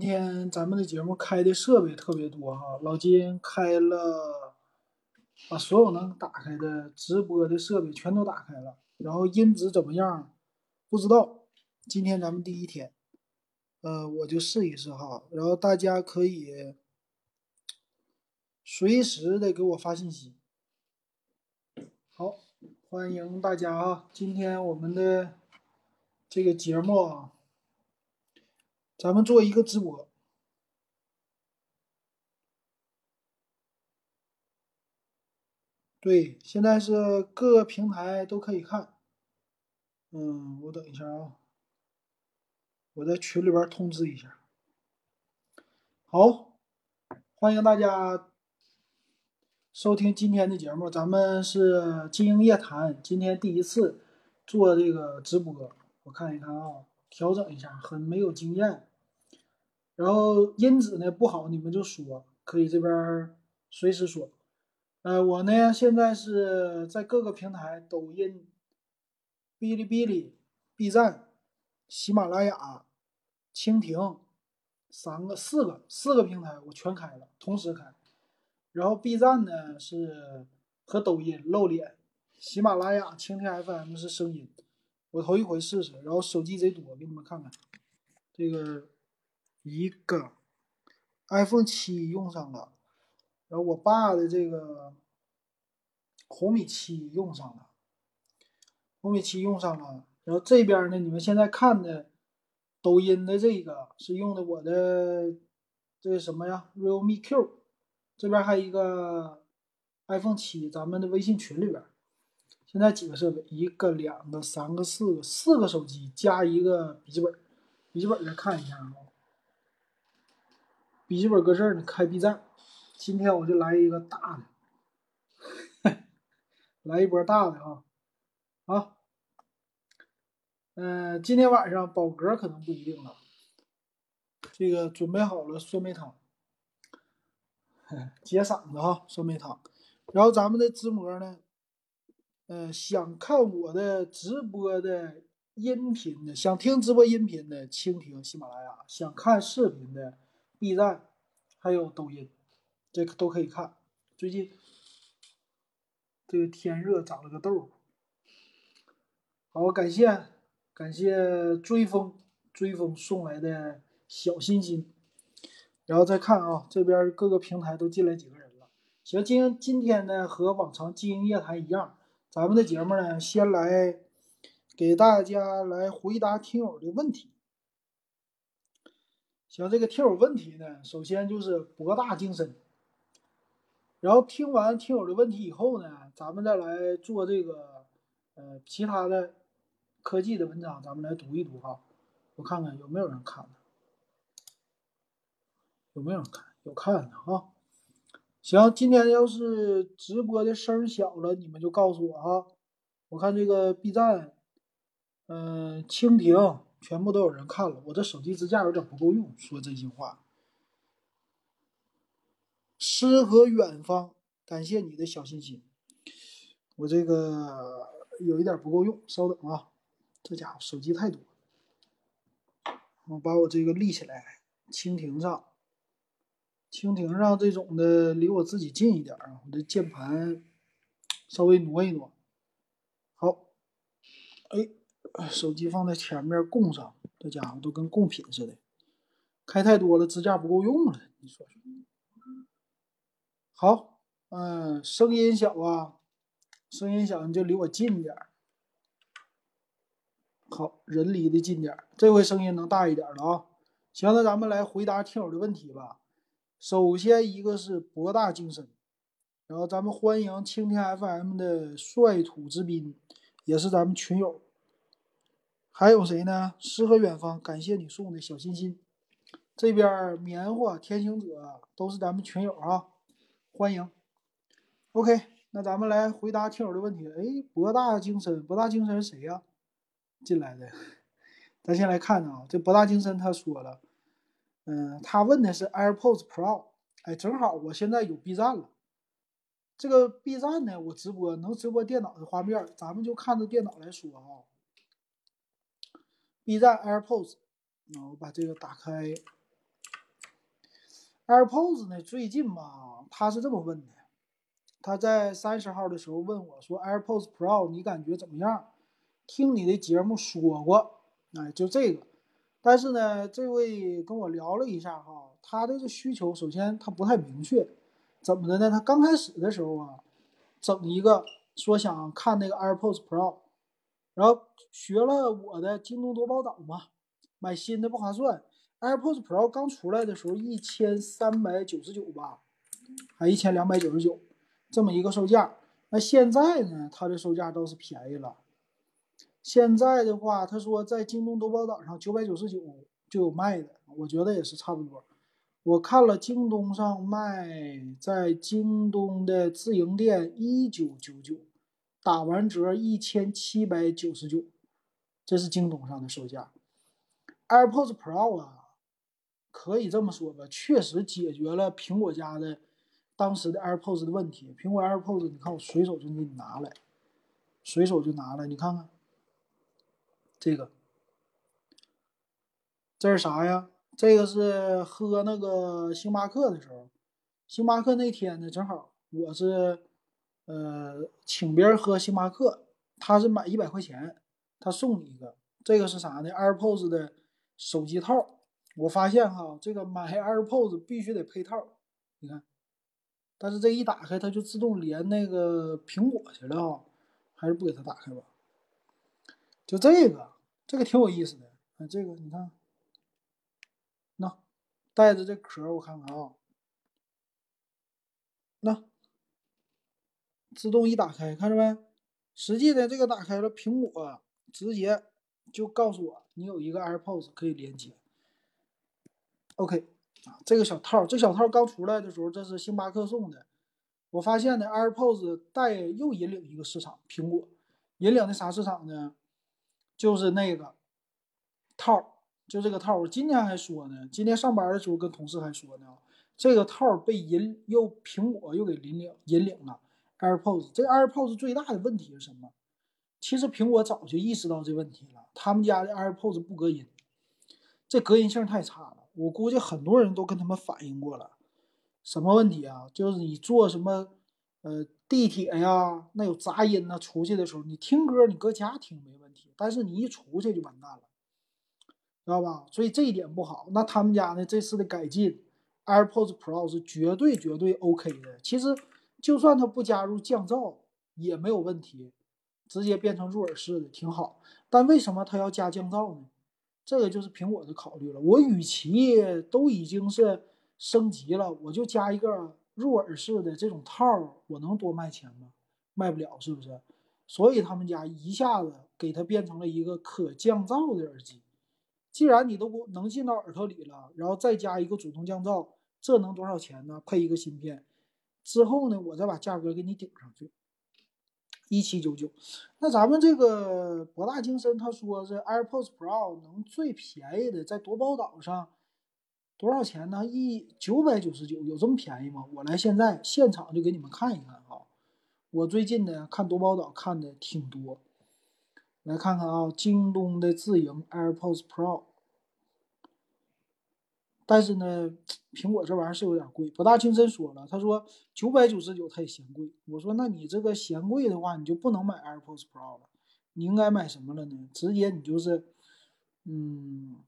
今天咱们的节目开的设备特别多哈，老金开了，把所有能打开的直播的设备全都打开了，然后音质怎么样？不知道。今天咱们第一天，呃，我就试一试哈，然后大家可以随时的给我发信息。好，欢迎大家啊！今天我们的这个节目啊。咱们做一个直播，对，现在是各个平台都可以看。嗯，我等一下啊，我在群里边通知一下。好，欢迎大家收听今天的节目。咱们是金鹰夜谈，今天第一次做这个直播，我看一看啊，调整一下，很没有经验。然后音质呢不好，你们就说，可以这边随时说。呃，我呢现在是在各个平台，抖音、哔哩哔哩、B 站、喜马拉雅、蜻蜓，三个、四个、四个平台我全开了，同时开。然后 B 站呢是和抖音露脸，喜马拉雅、蜻蜓 FM 是声音，我头一回试试。然后手机贼多，给你们看看这个。一个 iPhone 七用上了，然后我爸的这个红米七用上了，红米七用上了，然后这边呢，你们现在看的抖音的这个是用的我的这个什么呀？Realme Q，这边还有一个 iPhone 七，咱们的微信群里边，现在几个设备？一个、两个、三个、四个，四个手机加一个笔记本，笔记本再看一下啊。笔记本搁这儿呢，开 B 站。今天我就来一个大的，来一波大的啊！啊，嗯，今天晚上饱嗝可能不一定了。这个准备好了酸梅汤，解嗓子哈，酸梅汤。然后咱们的直播呢，嗯，想看我的直播的音频的，想听直播音频的，蜻蜓、喜马拉雅；想看视频的。B 站还有抖音，这个都可以看。最近这个天热，长了个痘。好，感谢感谢追风追风送来的小心心。然后再看啊，这边各个平台都进来几个人了。行，今今天呢和往常经营夜谈一样，咱们的节目呢先来给大家来回答听友的问题。像这个听友问题呢，首先就是博大精深。然后听完听友的问题以后呢，咱们再来做这个呃其他的科技的文章，咱们来读一读哈。我看看有没有人看，有没有人看？有看的哈。行，今天要是直播的声小了，你们就告诉我哈。我看这个 B 站，嗯，蜻蜓。全部都有人看了，我这手机支架有点不够用。说真心话，诗和远方，感谢你的小心心。我这个有一点不够用，稍等啊。这家伙手机太多，我把我这个立起来。蜻蜓上，蜻蜓上这种的离我自己近一点啊。我这键盘稍微挪一挪。好，哎。手机放在前面供上，这家伙都跟贡品似的。开太多了，支架不够用了。你说说。好，嗯，声音小啊，声音小你就离我近点好，人离得近点这回声音能大一点了啊。行，那咱们来回答听友的问题吧。首先一个是博大精深，然后咱们欢迎青天 FM 的率土之滨，也是咱们群友。还有谁呢？诗和远方，感谢你送的小心心。这边棉花、天行者都是咱们群友啊，欢迎。OK，那咱们来回答听友的问题。哎，博大精深，博大精深谁呀？进来的，咱先来看啊。这博大精深他说了，嗯，他问的是 AirPods Pro。哎，正好我现在有 B 站了。这个 B 站呢，我直播能直播电脑的画面，咱们就看着电脑来说啊。B 站 AirPods，那我把这个打开，AirPods 呢，最近嘛，他是这么问的，他在三十号的时候问我说：“AirPods Pro 你感觉怎么样？听你的节目说过，哎，就这个。但是呢，这位跟我聊了一下哈，他的这需求首先他不太明确，怎么的呢？他刚开始的时候啊，整一个说想看那个 AirPods Pro，然后学了我的京东多宝岛嘛，买新的不划算。” AirPods Pro 刚出来的时候，一千三百九十九吧，还一千两百九十九，这么一个售价。那现在呢，它的售价倒是便宜了。现在的话，他说在京东多宝岛上九百九十九就有卖的，我觉得也是差不多。我看了京东上卖，在京东的自营店一九九九，打完折一千七百九十九，这是京东上的售价。AirPods Pro 啊。可以这么说吧，确实解决了苹果家的当时的 AirPods 的问题。苹果 AirPods，你看我随手就给你拿来，随手就拿来，你看看这个，这是啥呀？这个是喝那个星巴克的时候，星巴克那天呢，正好我是呃请别人喝星巴克，他是买一百块钱，他送你一个，这个是啥呢？AirPods 的手机套。我发现哈，这个买 AirPods 必须得配套，你看，但是这一打开它就自动连那个苹果去了哈，还是不给它打开吧？就这个，这个挺有意思的，哎，这个你看，那带着这壳我看看啊，那自动一打开，看着没？实际的这个打开了，苹果直接就告诉我你有一个 AirPods 可以连接。OK，啊，这个小套，这小套刚出来的时候，这是星巴克送的。我发现呢，AirPods 带又引领一个市场，苹果引领的啥市场呢？就是那个套，就这个套。我今天还说呢，今天上班的时候跟同事还说呢，这个套被引又苹果又给引领引领了 AirPods。这 AirPods 最大的问题是什么？其实苹果早就意识到这问题了，他们家的 AirPods 不隔音，这隔音性太差了。我估计很多人都跟他们反映过了，什么问题啊？就是你坐什么，呃，地铁呀，那有杂音呢。出去的时候你听歌，你搁家听没问题，但是你一出去就完蛋了，知道吧？所以这一点不好。那他们家呢，这次的改进，AirPods Pro 是绝对绝对 OK 的。其实就算它不加入降噪也没有问题，直接变成入耳式的挺好。但为什么它要加降噪呢？这个就是苹果的考虑了。我与其都已经是升级了，我就加一个入耳式的这种套，我能多卖钱吗？卖不了，是不是？所以他们家一下子给它变成了一个可降噪的耳机。既然你都能进到耳朵里了，然后再加一个主动降噪，这能多少钱呢？配一个芯片之后呢，我再把价格给你顶上去。一七九九，那咱们这个博大精深，他说是 AirPods Pro 能最便宜的在夺宝岛上多少钱呢？一九百九十九，有这么便宜吗？我来现在现场就给你们看一看啊！我最近呢看夺宝岛看的挺多，来看看啊，京东的自营 AirPods Pro。但是呢，苹果这玩意儿是有点贵。博大精深说了，他说九百九十九他也嫌贵。我说那你这个嫌贵的话，你就不能买 AirPods Pro 了，你应该买什么了呢？直接你就是，嗯，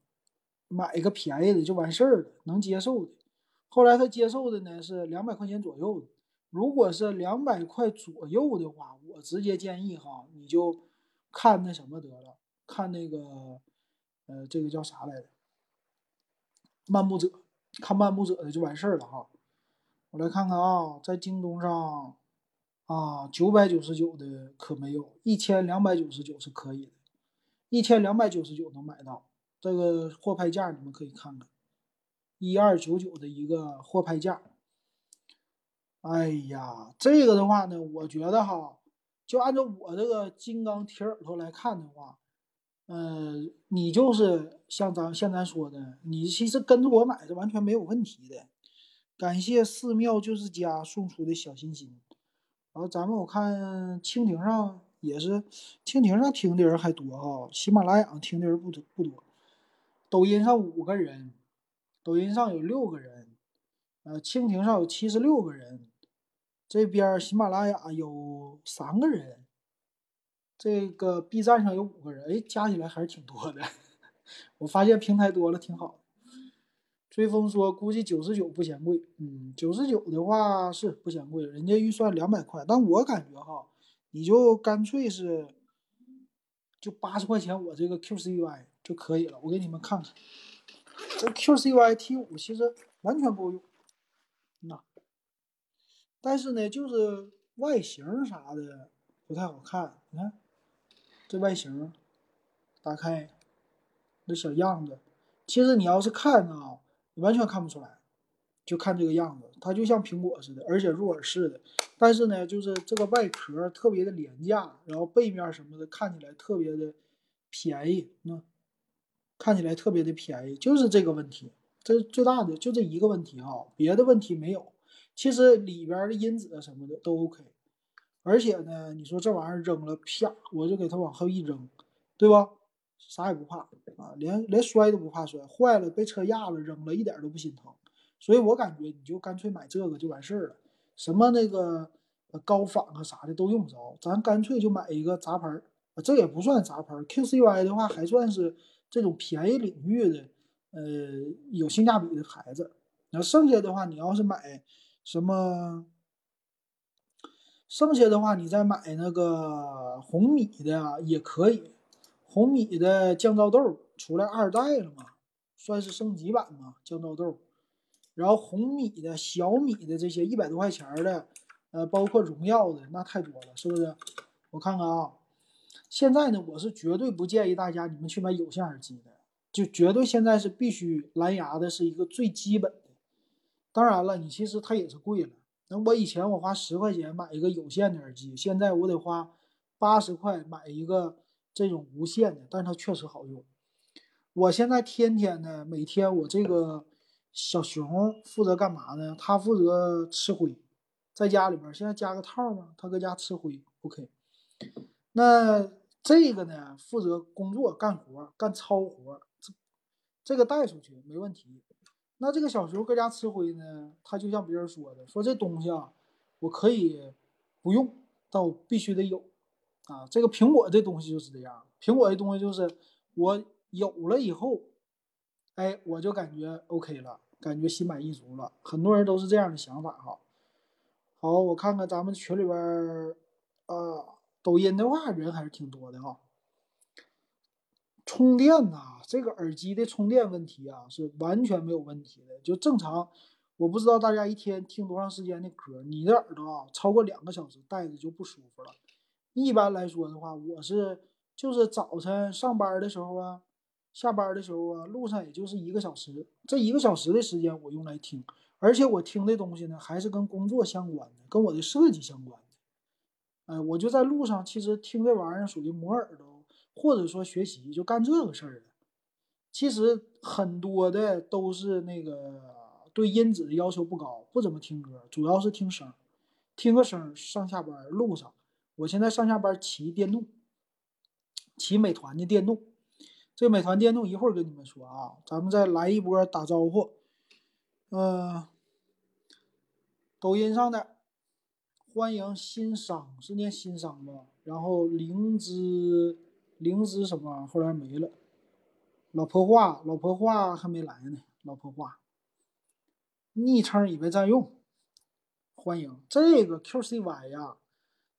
买一个便宜的就完事儿了，能接受的。后来他接受的呢是两百块钱左右的。如果是两百块左右的话，我直接建议哈，你就看那什么得了，看那个，呃，这个叫啥来着？漫步者，看漫步者的就完事儿了哈。我来看看啊，在京东上啊，九百九十九的可没有，一千两百九十九是可以的，一千两百九十九能买到。这个货拍价你们可以看看，一二九九的一个货拍价。哎呀，这个的话呢，我觉得哈，就按照我这个金刚铁耳朵来看的话。嗯，你就是像咱像咱说的，你其实跟着我买是完全没有问题的。感谢寺庙就是家送出的小心心。然后咱们我看蜻蜓上也是，蜻蜓上听的人还多哈，喜马拉雅听的人不多不多。抖音上五个人，抖音上有六个人，呃，蜻蜓上有七十六个人，这边喜马拉雅有三个人，这个 B 站上有五个人，哎，加起来还是挺多的。我发现平台多了挺好。追风说估计九十九不嫌贵，嗯，九十九的话是不嫌贵，人家预算两百块，但我感觉哈，你就干脆是就八十块钱，我这个 QCY 就可以了。我给你们看看，这 QCY T 五其实完全够用。那，但是呢，就是外形啥的不太好看。你看，这外形，打开，这小样子，其实你要是看啊，你完全看不出来，就看这个样子，它就像苹果似的，而且入耳式的。但是呢，就是这个外壳特别的廉价，然后背面什么的看起来特别的便宜，那看起来特别的便宜，就是这个问题。这是最大的就这一个问题啊，别的问题没有。其实里边的音质什么的都 OK，而且呢，你说这玩意儿扔了，啪，我就给它往后一扔，对吧？啥也不怕啊，连连摔都不怕摔，坏了被车压了扔了一点都不心疼。所以我感觉你就干脆买这个就完事儿了，什么那个高仿啊啥的都用不着，咱干脆就买一个杂牌儿，这也不算杂牌儿，QCY 的话还算是这种便宜领域的。呃，有性价比的牌子，然后剩下的话，你要是买什么，剩下的话，你再买那个红米的也可以。红米的降噪豆出来二代了嘛，算是升级版嘛，降噪豆。然后红米的、小米的这些一百多块钱的，呃，包括荣耀的，那太多了，是不是？我看看啊，现在呢，我是绝对不建议大家你们去买有线耳机的。就绝对现在是必须蓝牙的，是一个最基本的。当然了，你其实它也是贵了。那我以前我花十块钱买一个有线的耳机，现在我得花八十块买一个这种无线的，但是它确实好用。我现在天天呢，每天我这个小熊负责干嘛呢？它负责吃灰，在家里边现在加个套嘛，它搁家吃灰。OK，那这个呢，负责工作干活干糙活。这这个带出去没问题，那这个小时候搁家吃灰呢？他就像别人说的，说这东西啊，我可以不用，但我必须得有啊。这个苹果这东西就是这样，苹果这东西就是我有了以后，哎，我就感觉 OK 了，感觉心满意足了。很多人都是这样的想法哈。好，我看看咱们群里边啊，抖音的话人还是挺多的哈。充电呐，这个耳机的充电问题啊是完全没有问题的，就正常。我不知道大家一天听多长时间的歌，你的耳朵啊超过两个小时戴着就不舒服了。一般来说的话，我是就是早晨上班的时候啊，下班的时候啊，路上也就是一个小时，这一个小时的时间我用来听，而且我听的东西呢还是跟工作相关的，跟我的设计相关的。哎，我就在路上，其实听这玩意儿属于磨耳朵。或者说学习就干这个事儿的，其实很多的都是那个对音质的要求不高，不怎么听歌，主要是听声，听个声上下班路上。我现在上下班骑电动，骑美团的电动。这美团电动一会儿跟你们说啊，咱们再来一波打招呼。嗯，抖音上的欢迎新商是念新商吧？然后灵芝。灵芝什么？后来没了。老婆话，老婆话还没来呢。老婆话，昵称已被占用。欢迎这个 QCY 呀，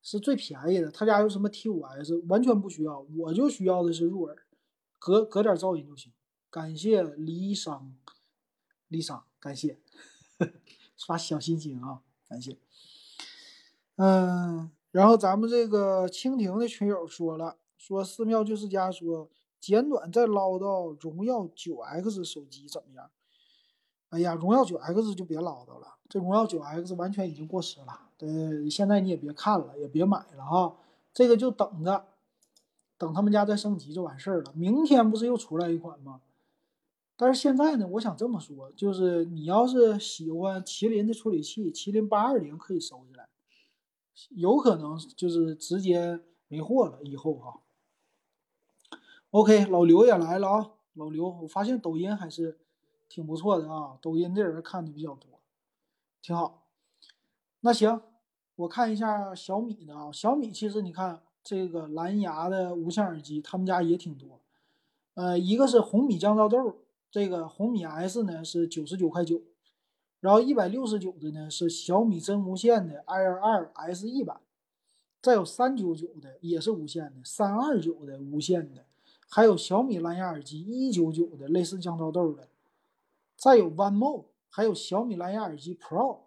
是最便宜的。他家有什么 T5S，完全不需要，我就需要的是入耳，隔隔点噪音就行。感谢离殇，离殇，感谢 刷小心心啊，感谢。嗯，然后咱们这个蜻蜓的群友说了。说寺庙就是家说简短再唠叨荣耀九 X 手机怎么样？哎呀，荣耀九 X 就别唠叨了，这荣耀九 X 完全已经过时了。对，现在你也别看了，也别买了哈，这个就等着，等他们家再升级就完事儿了。明天不是又出来一款吗？但是现在呢，我想这么说，就是你要是喜欢麒麟的处理器，麒麟八二零可以收起来，有可能就是直接没货了以后哈。OK，老刘也来了啊！老刘，我发现抖音还是挺不错的啊，抖音的人看的比较多。挺好。那行，我看一下小米的啊，小米其实你看这个蓝牙的无线耳机，他们家也挺多。呃，一个是红米降噪豆，这个红米 S 呢是九十九块九，然后一百六十九的呢是小米真无线的 Air 2 SE 版，再有三九九的也是无线的，三二九的无线的，还有小米蓝牙耳机一九九的类似降噪豆的，再有 One More，还有小米蓝牙耳机 Pro，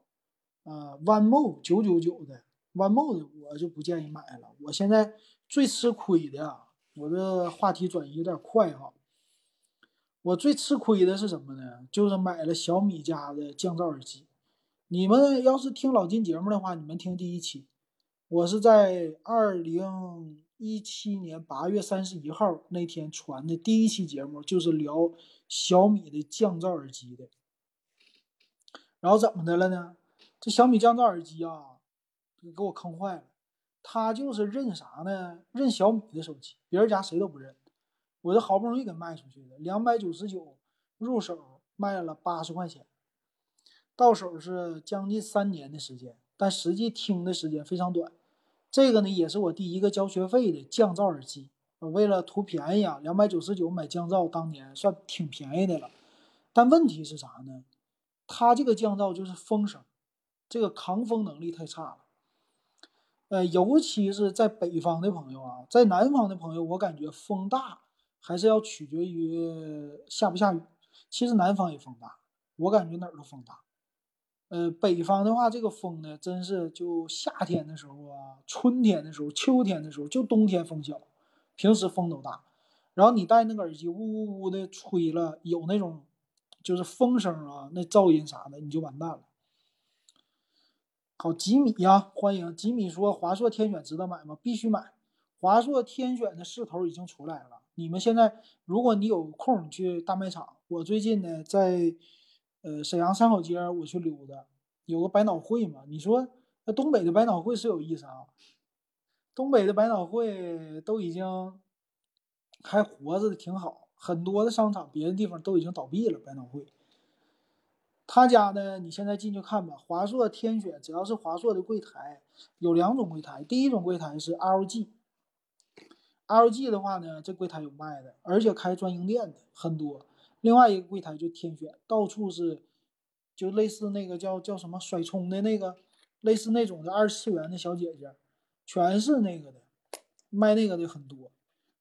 呃，One More 九九九的，One More 的我就不建议买了，我现在最吃亏的啊。我这话题转移有点快哈，我最吃亏的是什么呢？就是买了小米家的降噪耳机。你们要是听老金节目的话，你们听第一期，我是在二零一七年八月三十一号那天传的第一期节目，就是聊小米的降噪耳机的。然后怎么的了呢？这小米降噪耳机啊，给我坑坏了。他就是认啥呢？认小米的手机，别人家谁都不认。我这好不容易给卖出去的，两百九十九入手，卖了八十块钱，到手是将近三年的时间，但实际听的时间非常短。这个呢，也是我第一个交学费的降噪耳机。我为了图便宜啊，两百九十九买降噪，当年算挺便宜的了。但问题是啥呢？它这个降噪就是风声，这个抗风能力太差了。呃，尤其是在北方的朋友啊，在南方的朋友，我感觉风大还是要取决于下不下雨。其实南方也风大，我感觉哪儿都风大。呃，北方的话，这个风呢，真是就夏天的时候啊，春天的时候，秋天的时候，就冬天风小，平时风都大。然后你戴那个耳机，呜呜呜的吹了，有那种就是风声啊，那噪音啥的，你就完蛋了。好，吉米呀，欢迎吉米说华硕天选值得买吗？必须买。华硕天选的势头已经出来了。你们现在，如果你有空，去大卖场。我最近呢，在呃沈阳三好街，我去溜达，有个百脑汇嘛。你说那东北的百脑汇是有意思啊？东北的百脑汇都已经还活着的挺好，很多的商场别的地方都已经倒闭了，百脑汇。他家呢？你现在进去看吧。华硕天选，只要是华硕的柜台，有两种柜台。第一种柜台是 LG，LG 的话呢，这柜台有卖的，而且开专营店的很多。另外一个柜台就天选，到处是，就类似那个叫叫什么甩葱的那个，类似那种的二次元的小姐姐，全是那个的，卖那个的很多。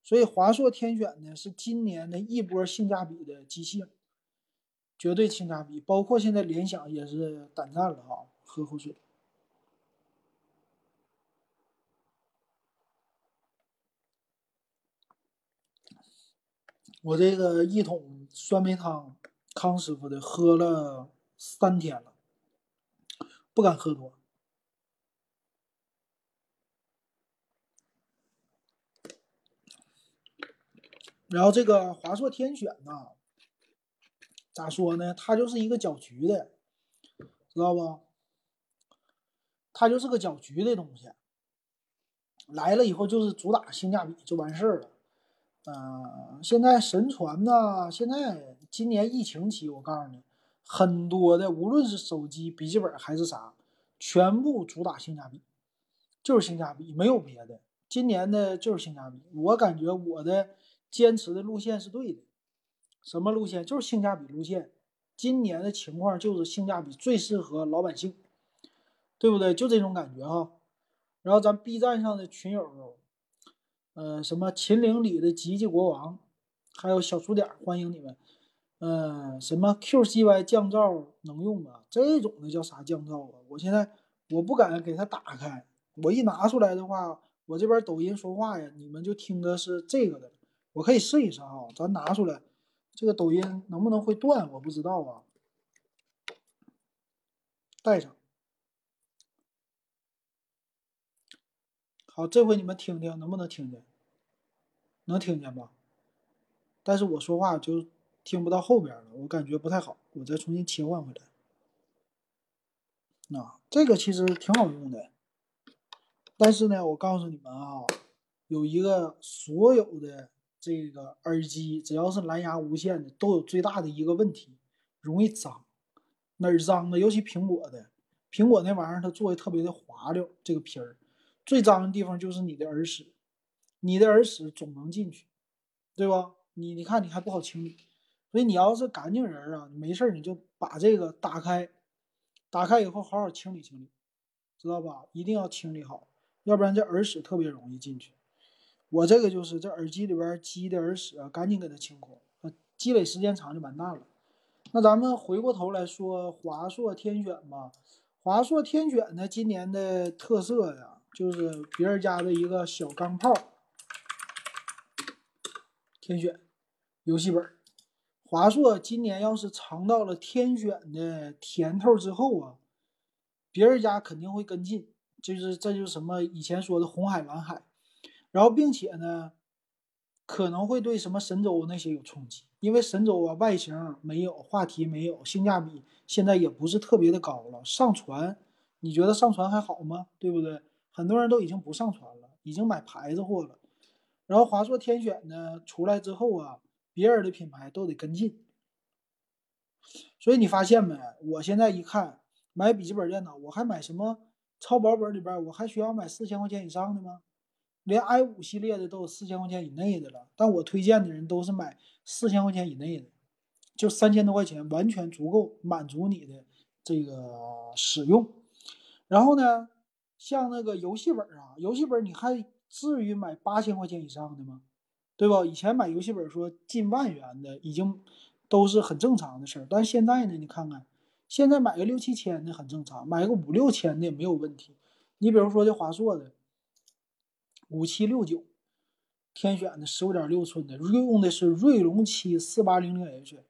所以华硕天选呢，是今年的一波性价比的机型。绝对性价比，包括现在联想也是胆战了啊！喝口水。我这个一桶酸梅汤，康师傅的，喝了三天了，不敢喝多。然后这个华硕天选呢？咋说呢？它就是一个搅局的，知道不？它就是个搅局的东西。来了以后就是主打性价比，就完事儿了。嗯，现在神传呢，现在今年疫情期，我告诉你，很多的无论是手机、笔记本还是啥，全部主打性价比，就是性价比，没有别的。今年的就是性价比，我感觉我的坚持的路线是对的。什么路线？就是性价比路线。今年的情况就是性价比最适合老百姓，对不对？就这种感觉哈。然后咱 B 站上的群友，呃，什么秦岭里的吉吉国王，还有小数点，欢迎你们。嗯，什么 QCY 降噪能用吗？这种的叫啥降噪啊？我现在我不敢给它打开，我一拿出来的话，我这边抖音说话呀，你们就听的是这个的。我可以试一试啊，咱拿出来。这个抖音能不能会断？我不知道啊。带上。好，这回你们听听，能不能听见？能听见吧？但是我说话就听不到后边了，我感觉不太好，我再重新切换回来。那这个其实挺好用的，但是呢，我告诉你们啊，有一个所有的。这个耳机只要是蓝牙无线的，都有最大的一个问题，容易脏。哪儿脏呢？尤其苹果的，苹果那玩意儿它做的特别的滑溜，这个皮儿最脏的地方就是你的耳屎，你的耳屎总能进去，对吧？你你看你还不好清理，所以你要是干净人啊，没事你就把这个打开，打开以后好好清理清理，知道吧？一定要清理好，要不然这耳屎特别容易进去。我这个就是这耳机里边积的耳屎啊，赶紧给它清空，积累时间长就完蛋了。那咱们回过头来说华硕天选吧，华硕天选呢，今年的特色呀，就是别人家的一个小钢炮，天选。游戏本，华硕今年要是尝到了天选的甜头之后啊，别人家肯定会跟进，就是这就是什么以前说的红海蓝海，然后并且呢，可能会对什么神州那些有冲击，因为神州啊外形没有，话题没有，性价比现在也不是特别的高了。上传，你觉得上传还好吗？对不对？很多人都已经不上传了，已经买牌子货了。然后华硕天选呢出来之后啊。别人的品牌都得跟进，所以你发现没？我现在一看买笔记本电脑，我还买什么超薄本里边，我还需要买四千块钱以上的吗？连 i 五系列的都有四千块钱以内的了，但我推荐的人都是买四千块钱以内的，就三千多块钱完全足够满足你的这个使用。然后呢，像那个游戏本啊，游戏本你还至于买八千块钱以上的吗？对吧？以前买游戏本说近万元的已经都是很正常的事儿，但现在呢，你看看，现在买个六七千的很正常，买个五六千的也没有问题。你比如说这华硕的五七六九天选的十五点六寸的，用的是锐龙七四八零零 H，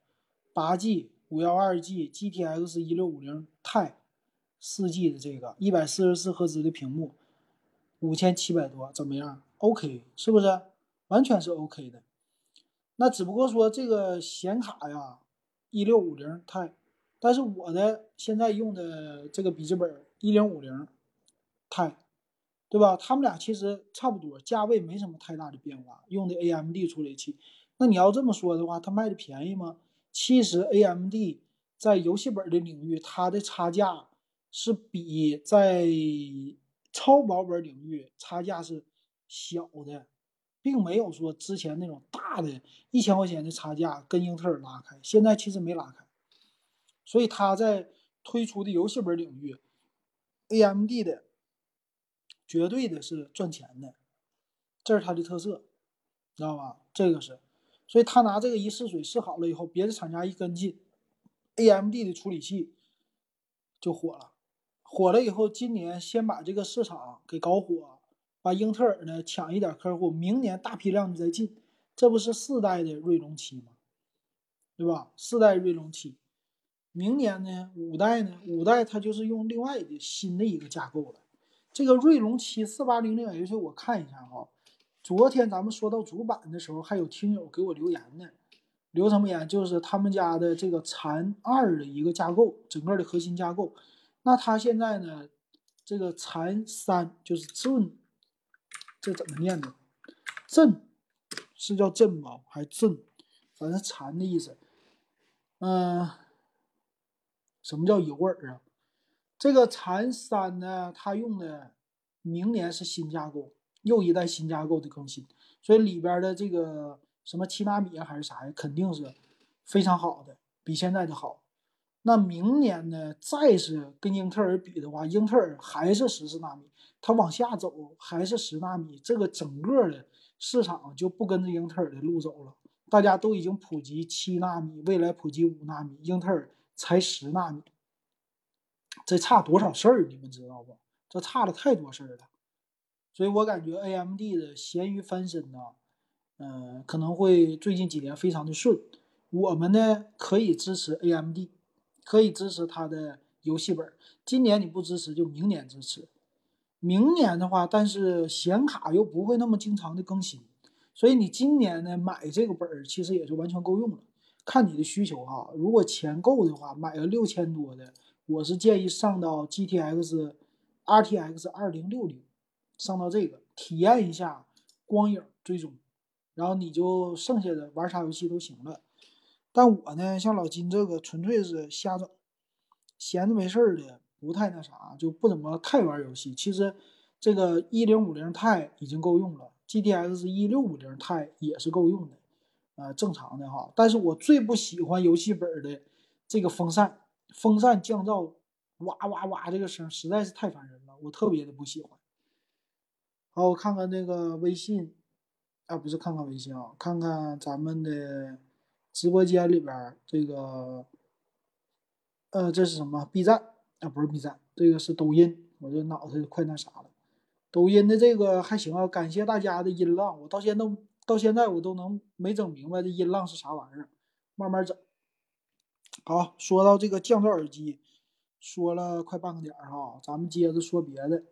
八 G 五幺二 G GTX 一六五零 Ti 四 G 的这个一百四十四赫兹的屏幕，五千七百多，怎么样？OK 是不是？完全是 OK 的，那只不过说这个显卡呀，一六五零 Ti，但是我的现在用的这个笔记本一零五零 Ti，对吧？他们俩其实差不多，价位没什么太大的变化，用的 AMD 处理器。那你要这么说的话，它卖的便宜吗？其实 AMD 在游戏本的领域，它的差价是比在超薄本领域差价是小的。并没有说之前那种大的一千块钱的差价跟英特尔拉开，现在其实没拉开，所以它在推出的游戏本领域，AMD 的绝对的是赚钱的，这是它的特色，知道吧？这个是，所以他拿这个一试水试好了以后，别的厂家一跟进，AMD 的处理器就火了，火了以后，今年先把这个市场给搞火。把英特尔呢抢一点客户，明年大批量的再进，这不是四代的锐龙七吗？对吧？四代锐龙七，明年呢五代呢？五代它就是用另外的新的一个架构了。这个锐龙七四八零零 H，我看一下哈。昨天咱们说到主板的时候，还有听友给我留言呢，留什么言？就是他们家的这个残二的一个架构，整个的核心架构。那它现在呢，这个残三就是 Zen。这怎么念的？震是叫震吗？还震？反正残的意思。嗯，什么叫有耳啊？这个残三呢，它用的明年是新架构，又一代新架构的更新，所以里边的这个什么七纳米啊还是啥呀，肯定是非常好的，比现在的好。那明年呢，再是跟英特尔比的话，英特尔还是十四纳米。它往下走还是十纳米，这个整个的市场就不跟着英特尔的路走了。大家都已经普及七纳米，未来普及五纳米，英特尔才十纳米，这差多少事儿？你们知道不？这差了太多事儿了。所以我感觉 AMD 的咸鱼翻身呢，嗯，可能会最近几年非常的顺。我们呢可以支持 AMD，可以支持它的游戏本。今年你不支持，就明年支持。明年的话，但是显卡又不会那么经常的更新，所以你今年呢买这个本儿其实也就完全够用了，看你的需求哈。如果钱够的话，买个六千多的，我是建议上到 GTX RTX 二零六零，上到这个体验一下光影追踪，然后你就剩下的玩啥游戏都行了。但我呢，像老金这个纯粹是瞎整，闲着没事儿的不太那啥，就不怎么太玩游戏。其实这个一零五零 Ti 已经够用了，GTX 一六五零 Ti 也是够用的，呃，正常的哈。但是我最不喜欢游戏本的这个风扇，风扇降噪哇哇哇这个声实在是太烦人了，我特别的不喜欢。好，我看看那个微信，啊，不是看看微信啊，看看咱们的直播间里边这个。呃，这是什么？B 站啊，不是 B 站，这个是抖音。我这脑袋快那啥了。抖音的这个还行啊，感谢大家的音浪。我到现在到现在我都能没整明白这音浪是啥玩意儿，慢慢整。好，说到这个降噪耳机，说了快半个点儿哈，咱们接着说别的。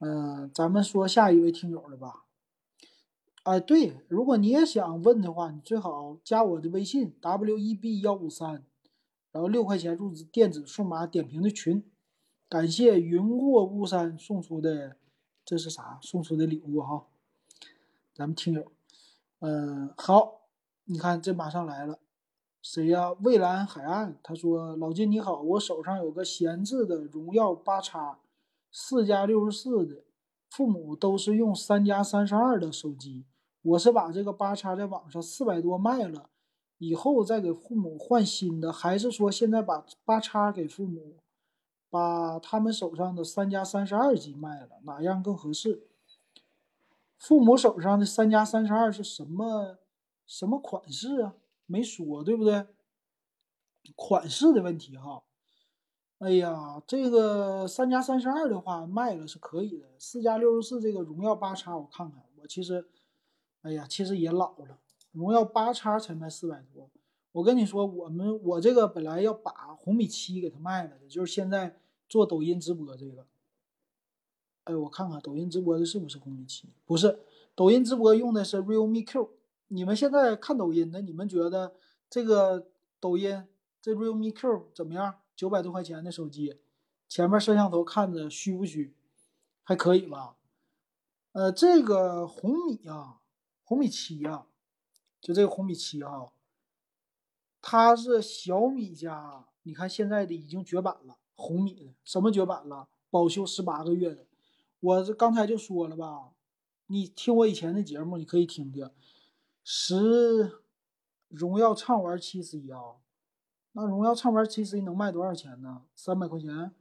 嗯，咱们说下一位听友的吧。哎，对，如果你也想问的话，你最好加我的微信 w e b 幺五三。然后六块钱入电子数码点评的群，感谢云过巫山送出的，这是啥？送出的礼物哈，咱们听友，嗯，好，你看这马上来了，谁呀？蔚蓝海岸，他说老金你好，我手上有个闲置的荣耀八叉，四加六十四的，父母都是用三加三十二的手机，我是把这个八叉在网上四百多卖了。以后再给父母换新的，还是说现在把八叉给父母，把他们手上的三加三十二 G 卖了，哪样更合适？父母手上的三加三十二是什么什么款式啊？没说，对不对？款式的问题哈。哎呀，这个三加三十二的话卖了是可以的，四加六十四这个荣耀八叉我看看，我其实，哎呀，其实也老了。荣耀八叉才卖四百多，我跟你说，我们我这个本来要把红米七给他卖了的，就是现在做抖音直播这个。哎，我看看抖音直播的是不是红米七？不是，抖音直播用的是 realme Q。你们现在看抖音的，你们觉得这个抖音这 realme Q 怎么样？九百多块钱的手机，前面摄像头看着虚不虚？还可以吧？呃，这个红米啊，红米七啊。就这个红米七啊，它是小米家，你看现在的已经绝版了。红米的什么绝版了？保修十八个月的。我这刚才就说了吧，你听我以前的节目，你可以听听。十荣耀畅玩七 C 啊，那荣耀畅玩七 C 能卖多少钱呢？三百块钱？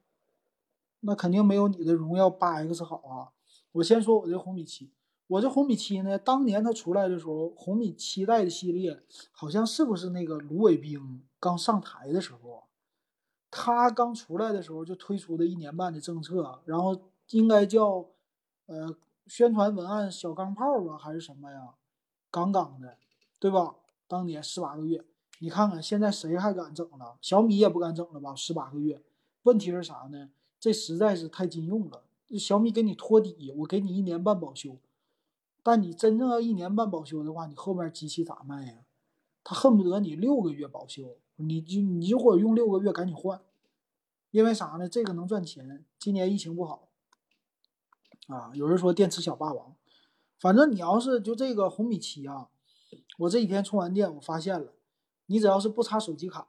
那肯定没有你的荣耀八 X 好啊。我先说我这红米七。我这红米七呢，当年它出来的时候，红米七代的系列好像是不是那个卢伟冰刚上台的时候，他刚出来的时候就推出的一年半的政策，然后应该叫呃宣传文案小钢炮吧，还是什么呀？杠杠的，对吧？当年十八个月，你看看现在谁还敢整了？小米也不敢整了吧？十八个月，问题是啥呢？这实在是太禁用了。小米给你托底，我给你一年半保修。但你真正要一年半保修的话，你后面机器咋卖呀？他恨不得你六个月保修，你就你如果用六个月赶紧换，因为啥呢？这个能赚钱。今年疫情不好啊，有人说电池小霸王，反正你要是就这个红米七啊，我这几天充完电，我发现了，你只要是不插手机卡，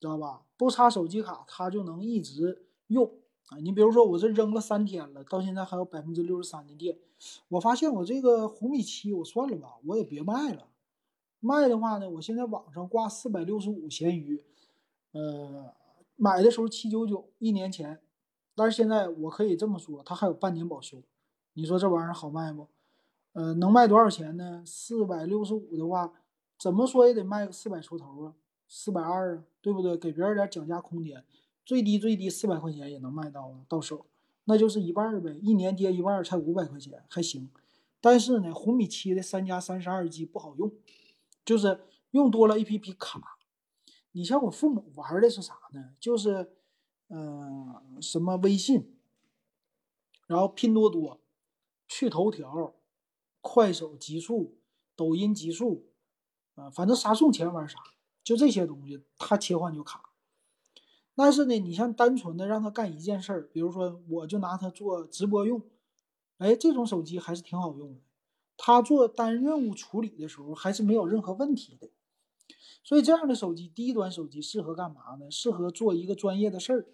知道吧？不插手机卡，它就能一直用。啊，你比如说我这扔了三天了，到现在还有百分之六十三的电。我发现我这个红米七，我算了吧，我也别卖了。卖的话呢，我现在网上挂四百六十五闲鱼，呃，买的时候七九九，一年前。但是现在我可以这么说，它还有半年保修。你说这玩意儿好卖不？呃，能卖多少钱呢？四百六十五的话，怎么说也得卖个四百出头啊，四百二啊，对不对？给别人点讲价空间。最低最低四百块钱也能卖到啊到手，那就是一半呗，一年跌一半才五百块钱，还行。但是呢，红米七的三加三十二 G 不好用，就是用多了 APP 卡。你像我父母玩的是啥呢？就是，嗯，什么微信，然后拼多多、趣头条、快手极速、抖音极速，反正啥送钱玩啥，就这些东西，它切换就卡。但是呢，你像单纯的让他干一件事儿，比如说我就拿它做直播用，哎，这种手机还是挺好用的。它做单任务处理的时候还是没有任何问题的。所以这样的手机，低端手机适合干嘛呢？适合做一个专业的事儿，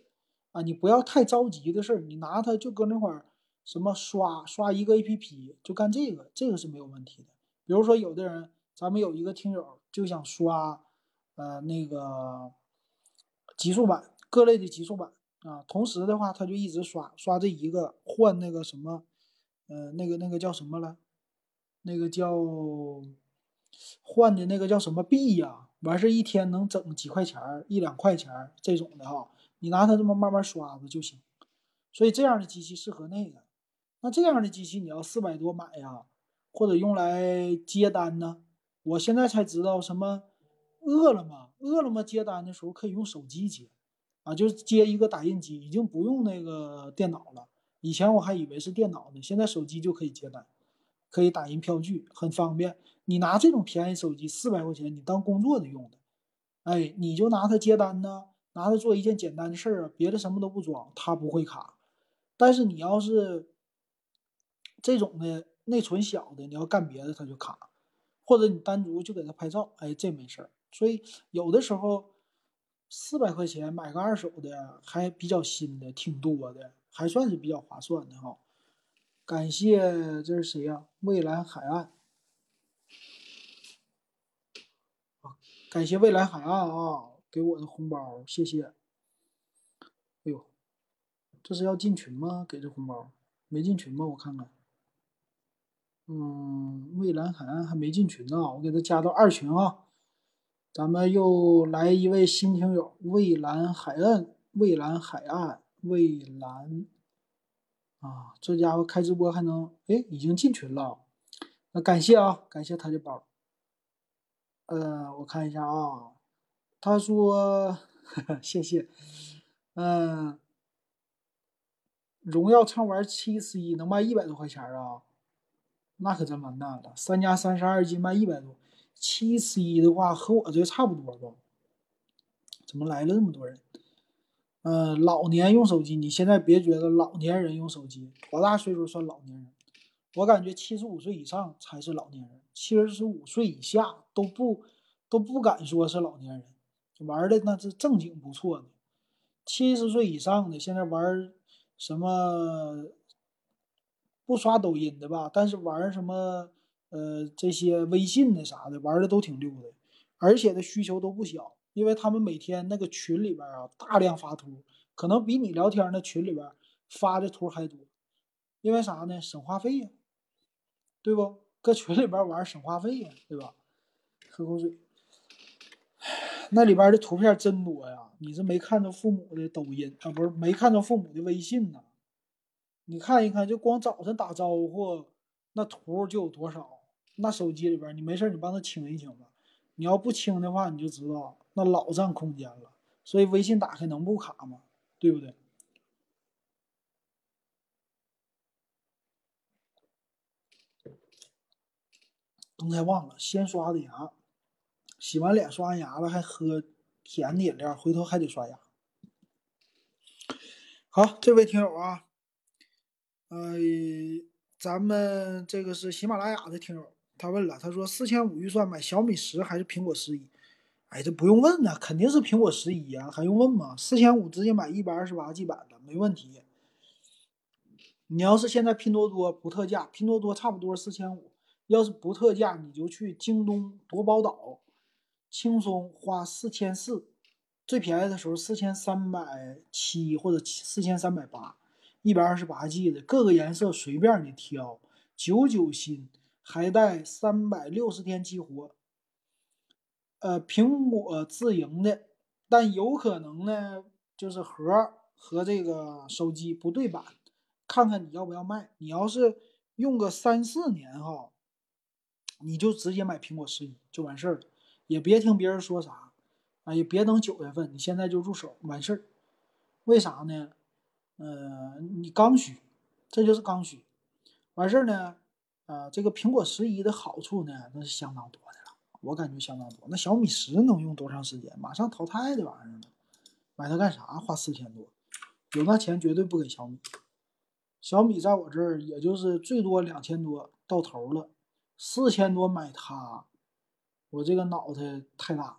啊，你不要太着急的事儿，你拿它就搁那块儿什么刷刷一个 A P P 就干这个，这个是没有问题的。比如说有的人，咱们有一个听友就想刷，呃，那个极速版各类的极速版啊，同时的话他就一直刷刷这一个换那个什么，呃，那个那个叫什么了？那个叫换的那个叫什么币呀？完事一天能整几块钱儿，一两块钱儿这种的哈。你拿它这么慢慢刷子就行，所以这样的机器适合那个。那这样的机器你要四百多买呀，或者用来接单呢？我现在才知道什么饿了么，饿了么接单的时候可以用手机接，啊，就是接一个打印机，已经不用那个电脑了。以前我还以为是电脑呢，现在手机就可以接单，可以打印票据，很方便。你拿这种便宜手机四百块钱，你当工作的用的，哎，你就拿它接单呢。拿它做一件简单的事儿啊，别的什么都不装，它不会卡。但是你要是这种的内存小的，你要干别的它就卡，或者你单独就给他拍照，哎，这没事儿。所以有的时候四百块钱买个二手的还比较新的，挺多的，还算是比较划算的哈。感谢，这是谁呀？蔚蓝海岸。感谢蔚蓝海岸啊。给我的红包，谢谢。哎呦，这是要进群吗？给这红包没进群吗？我看看。嗯，蔚蓝海岸还没进群呢，我给他加到二群啊。咱们又来一位新听友，蔚蓝海岸，蔚蓝海岸，蔚蓝啊，这家伙开直播还能哎，已经进群了。那感谢啊，感谢他的包。呃，我看一下啊。他说：“ 谢谢，嗯，荣耀畅玩七 C 能卖一百多块钱啊？那可真完蛋了！三加三十二 G 卖一百多，七 C 的话和我这差不多吧？怎么来了这么多人？嗯，老年用手机，你现在别觉得老年人用手机多大岁数算老年人？我感觉七十五岁以上才是老年人，七十五岁以下都不都不敢说是老年人。”玩的那是正经不错的，七十岁以上的现在玩什么不刷抖音的吧？但是玩什么呃这些微信的啥的玩的都挺溜的，而且的需求都不小，因为他们每天那个群里边啊大量发图，可能比你聊天那群里边发的图还多，因为啥呢？省话费呀，对不？搁群里边玩省话费呀，对吧？喝口水。那里边的图片真多呀！你是没看着父母的抖音啊？不是没看着父母的微信呢？你看一看，就光早晨打招呼，那图就有多少？那手机里边，你没事你帮他清一清吧。你要不清的话，你就知道那老占空间了。所以微信打开能不卡吗？对不对？刚才忘了，先刷的牙。洗完脸刷完牙了，还喝甜的饮料，回头还得刷牙。好，这位听友啊，呃，咱们这个是喜马拉雅的听友，他问了，他说四千五预算买小米十还是苹果十一？哎，这不用问呢，肯定是苹果十一啊，还用问吗？四千五直接买一百二十八 G 版的，没问题。你要是现在拼多多不特价，拼多多差不多四千五，要是不特价，你就去京东夺宝岛。轻松花四千四，最便宜的时候四千三百七或者四千三百八，一百二十八 G 的各个颜色随便你挑，九九新，还带三百六十天激活。呃，苹果自营的，但有可能呢，就是盒和这个手机不对版，看看你要不要卖。你要是用个三四年哈，你就直接买苹果十一就完事儿了。也别听别人说啥，啊，也别等九月份，你现在就入手完事儿。为啥呢？呃，你刚需，这就是刚需。完事儿呢，呃，这个苹果十一的好处呢，那是相当多的了，我感觉相当多。那小米十能用多长时间？马上淘汰的玩意儿了，买它干啥？花四千多，有那钱绝对不给小米。小米在我这儿也就是最多两千多到头了，四千多买它。我这个脑袋太大，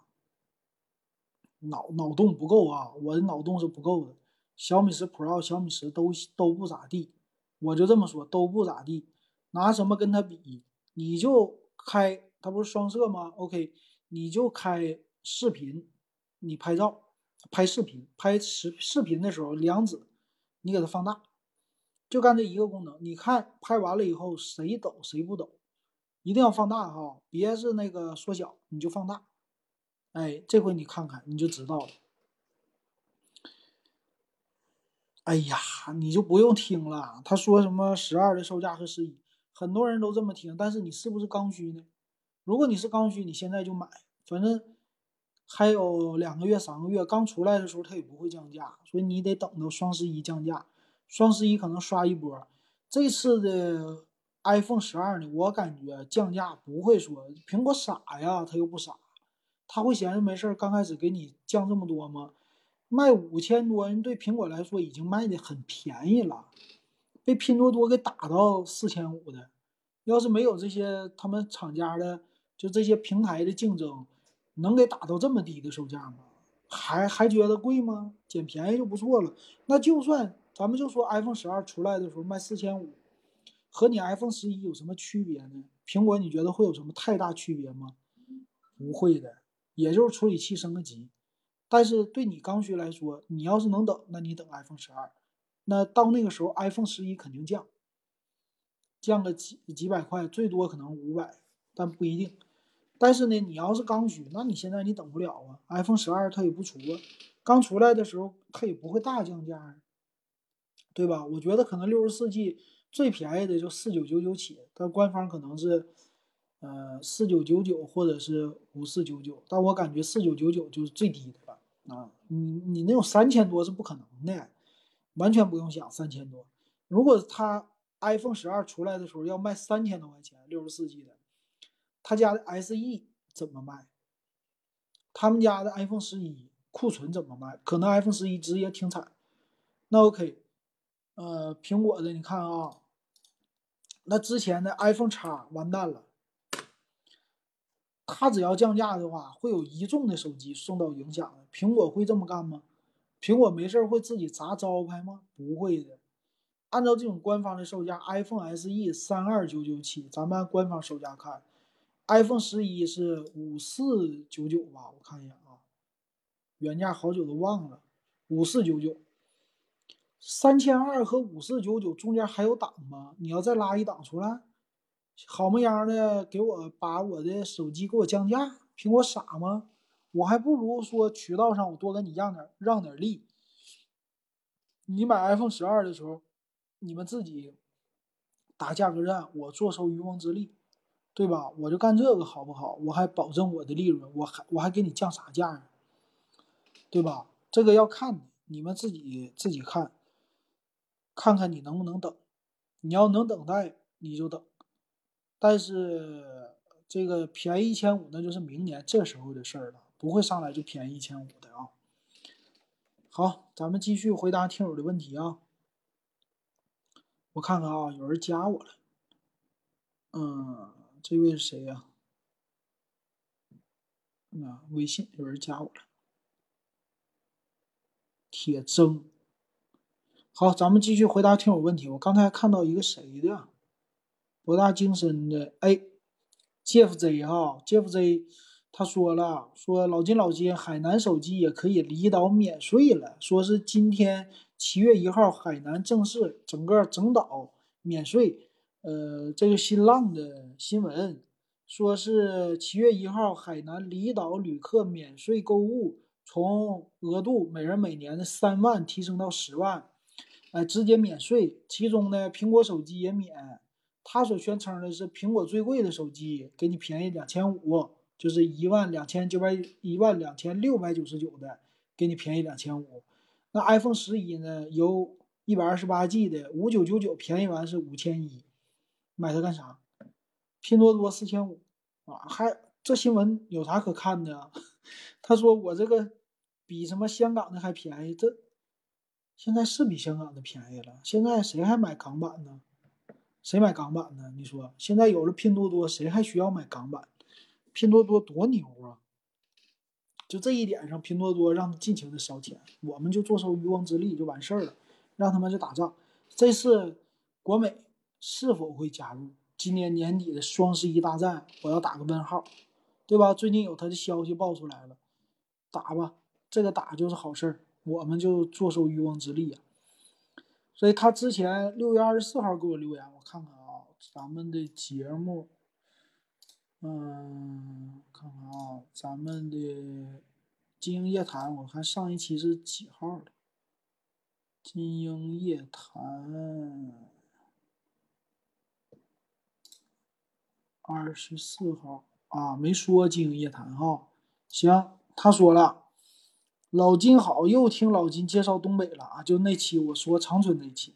脑脑洞不够啊！我的脑洞是不够的。小米十 Pro、小米十都都不咋地，我就这么说，都不咋地。拿什么跟它比？你就开，它不是双摄吗？OK，你就开视频，你拍照、拍视频、拍视视频的时候，两指你给它放大，就干这一个功能。你看拍完了以后，谁抖谁不抖，一定要放大哈，别是那个缩小，你就放大。哎，这回你看看你就知道了。哎呀，你就不用听了。他说什么十二的售价和十一，很多人都这么听。但是你是不是刚需呢？如果你是刚需，你现在就买，反正还有两个月、三个月，刚出来的时候它也不会降价，所以你得等到双十一降价。双十一可能刷一波。这次的 iPhone 十二呢，我感觉降价不会说苹果傻呀，他又不傻，他会闲着没事儿刚开始给你降这么多吗？卖五千多，人对苹果来说已经卖的很便宜了，被拼多多给打到四千五的。要是没有这些他们厂家的，就这些平台的竞争，能给打到这么低的售价吗？还还觉得贵吗？捡便宜就不错了。那就算咱们就说 iPhone 十二出来的时候卖四千五，和你 iPhone 十一有什么区别呢？苹果你觉得会有什么太大区别吗？不会的，也就是处理器升个级。但是对你刚需来说，你要是能等，那你等 iPhone 十二，那到那个时候 iPhone 十一肯定降，降个几几百块，最多可能五百，但不一定。但是呢，你要是刚需，那你现在你等不了啊，iPhone 十二它也不出啊，刚出来的时候它也不会大降价，对吧？我觉得可能六十四 G 最便宜的就四九九九起，但官方可能是。呃，四九九九或者是五四九九，但我感觉四九九九就是最低的啊！你你那种三千多是不可能的，完全不用想三千多。如果它 iPhone 十二出来的时候要卖三千多块钱，六十四 G 的，他家的 SE 怎么卖？他们家的 iPhone 十一库存怎么卖？可能 iPhone 十一直接停产。那 OK，呃，苹果的你看啊，那之前的 iPhone 叉完蛋了。它只要降价的话，会有一众的手机受到影响。苹果会这么干吗？苹果没事会自己砸招牌吗？不会的。按照这种官方的售价，iPhone SE 三二九九起，咱们按官方售价看，iPhone 十一是五四九九吧？我看一眼啊，原价好久都忘了，五四九九。三千二和五四九九中间还有档吗？你要再拉一档出来？好么样的给我把我的手机给我降价？苹果傻吗？我还不如说渠道上我多跟你让点让点利。你买 iPhone 十二的时候，你们自己打价格战，我坐收渔翁之利，对吧？我就干这个好不好？我还保证我的利润，我还我还给你降啥价呢？对吧？这个要看你们自己自己看，看看你能不能等。你要能等待，你就等。但是这个便宜一千五，那就是明年这时候的事儿了，不会上来就便宜一千五的啊。好，咱们继续回答听友的问题啊。我看看啊，有人加我了。嗯，这位是谁呀？啊，微信有人加我了。铁铮。好，咱们继续回答听友问题。我刚才看到一个谁的？博大精深的哎，Jeff Z 哈，Jeff Z，他说了，说老金老金，海南手机也可以离岛免税了，说是今天七月一号，海南正式整个整岛免税。呃，这个新浪的新闻说是七月一号，海南离岛旅客免税购物，从额度每人每年的三万提升到十万，呃，直接免税，其中呢，苹果手机也免。他所宣称的是苹果最贵的手机，给你便宜两千五，就是一万两千九百一万两千六百九十九的，给你便宜两千五。那 iPhone 十一呢？有一百二十八 G 的，五九九九便宜完是五千一，买它干啥？拼多多四千五啊，还这新闻有啥可看的？他说我这个比什么香港的还便宜，这现在是比香港的便宜了。现在谁还买港版呢？谁买港版呢？你说现在有了拼多多，谁还需要买港版？拼多多多牛啊！就这一点上，拼多多让他尽情的烧钱，我们就坐收渔翁之利就完事儿了，让他们去打仗。这次国美是否会加入今年年底的双十一大战？我要打个问号，对吧？最近有他的消息爆出来了，打吧，这个打就是好事儿，我们就坐收渔翁之利啊。所以他之前六月二十四号给我留言，我看看啊，咱们的节目，嗯，看看啊，咱们的金鹰夜谈，我看上一期是几号的？金鹰夜谈二十四号啊，没说金鹰夜谈哈。行，他说了。老金好，又听老金介绍东北了啊！就那期我说长春那期，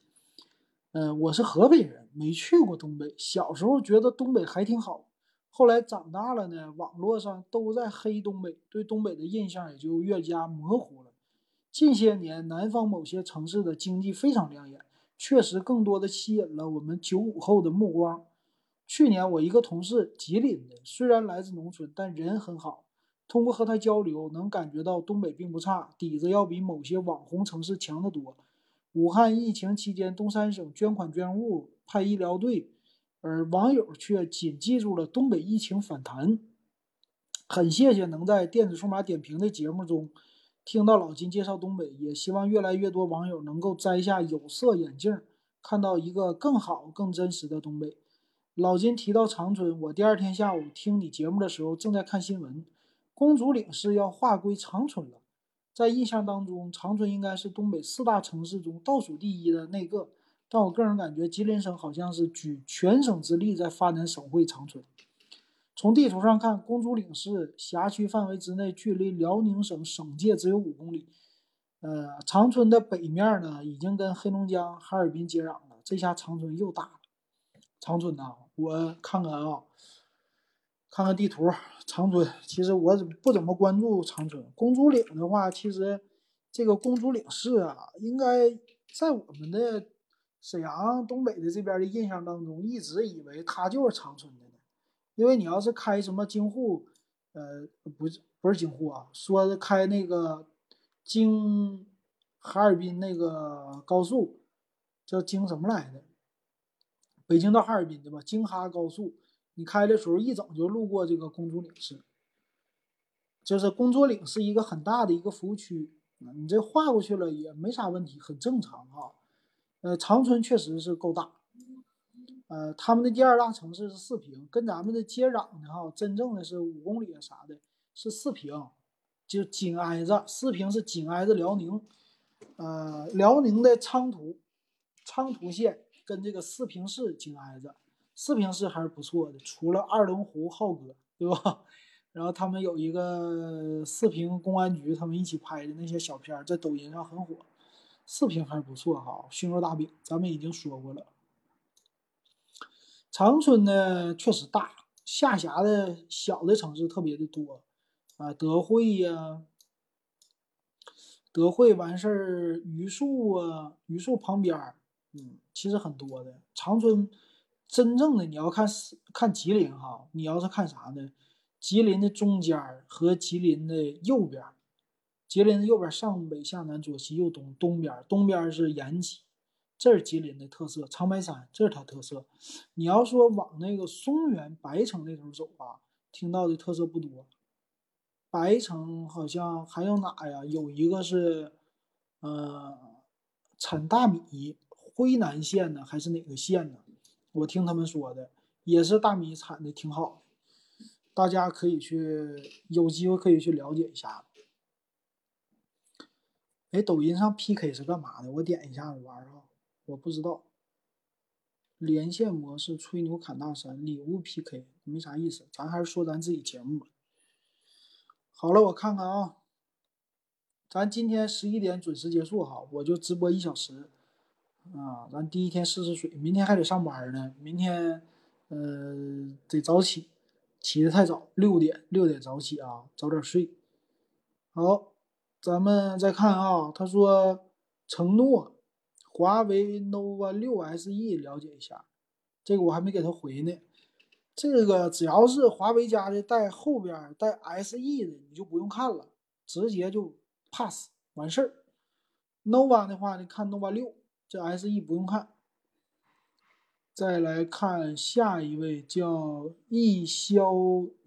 嗯，我是河北人，没去过东北。小时候觉得东北还挺好，后来长大了呢，网络上都在黑东北，对东北的印象也就越加模糊了。近些年，南方某些城市的经济非常亮眼，确实更多的吸引了我们九五后的目光。去年我一个同事，吉林的，虽然来自农村，但人很好。通过和他交流，能感觉到东北并不差，底子要比某些网红城市强得多。武汉疫情期间，东三省捐款捐物派医疗队，而网友却仅记住了东北疫情反弹。很谢谢能在电子数码点评的节目中听到老金介绍东北，也希望越来越多网友能够摘下有色眼镜，看到一个更好、更真实的东北。老金提到长春，我第二天下午听你节目的时候正在看新闻。公主岭市要划归长春了，在印象当中，长春应该是东北四大城市中倒数第一的那个。但我个人感觉，吉林省好像是举全省之力在发展省会长春。从地图上看，公主岭市辖区范围之内，距离辽宁省省界只有五公里。呃，长春的北面呢，已经跟黑龙江、哈尔滨接壤了。这下长春又大了。长春呐，我看看啊。看看地图，长春。其实我不怎么关注长春。公主岭的话，其实这个公主岭市啊，应该在我们的沈阳、东北的这边的印象当中，一直以为它就是长春的呢。因为你要是开什么京沪，呃，不是不是京沪啊，说开那个京哈尔滨那个高速，叫京什么来的？北京到哈尔滨的吧，京哈高速。你开的时候一整就路过这个公主岭市，就是公主岭是一个很大的一个服务区，你这划过去了也没啥问题，很正常哈。呃，长春确实是够大，呃，他们的第二大城市是四平，跟咱们的接壤的哈，真正的是五公里啥的，是四平，就紧挨着四平是紧挨着辽宁，呃，辽宁的昌图，昌图县跟这个四平市紧挨着。四平市还是不错的，除了二龙湖浩哥，对吧？然后他们有一个四平公安局，他们一起拍的那些小片在抖音上很火。四平还是不错哈，熏肉大饼咱们已经说过了。长春呢确实大，下辖的小的城市特别的多啊，德惠呀，德惠完事儿，榆树啊，榆树旁边嗯，其实很多的长春。真正的你要看是看吉林哈，你要是看啥呢？吉林的中间和吉林的右边，吉林的右边上北下南左西右东，东边东边是延吉，这是吉林的特色，长白山这是它特色。你要说往那个松原白城那头走啊，听到的特色不多。白城好像还有哪呀？有一个是，呃，产大米，辉南县呢，还是哪个县呢？我听他们说的，也是大米产的挺好，大家可以去有机会可以去了解一下。哎，抖音上 PK 是干嘛的？我点一下子玩啊，我不知道。连线模式吹牛砍大山，礼物 PK 没啥意思，咱还是说咱自己节目吧。好了，我看看啊，咱今天十一点准时结束哈，我就直播一小时。啊，咱第一天试试水，明天还得上班呢。明天，呃，得早起，起得太早，六点六点早起啊，早点睡。好，咱们再看啊，他说承诺华为 nova 六 SE 了解一下，这个我还没给他回呢。这个只要是华为家的带后边带 SE 的，你就不用看了，直接就 pass 完事儿。nova 的话呢，看 nova 六，这 SE 不用看。再来看下一位叫易萧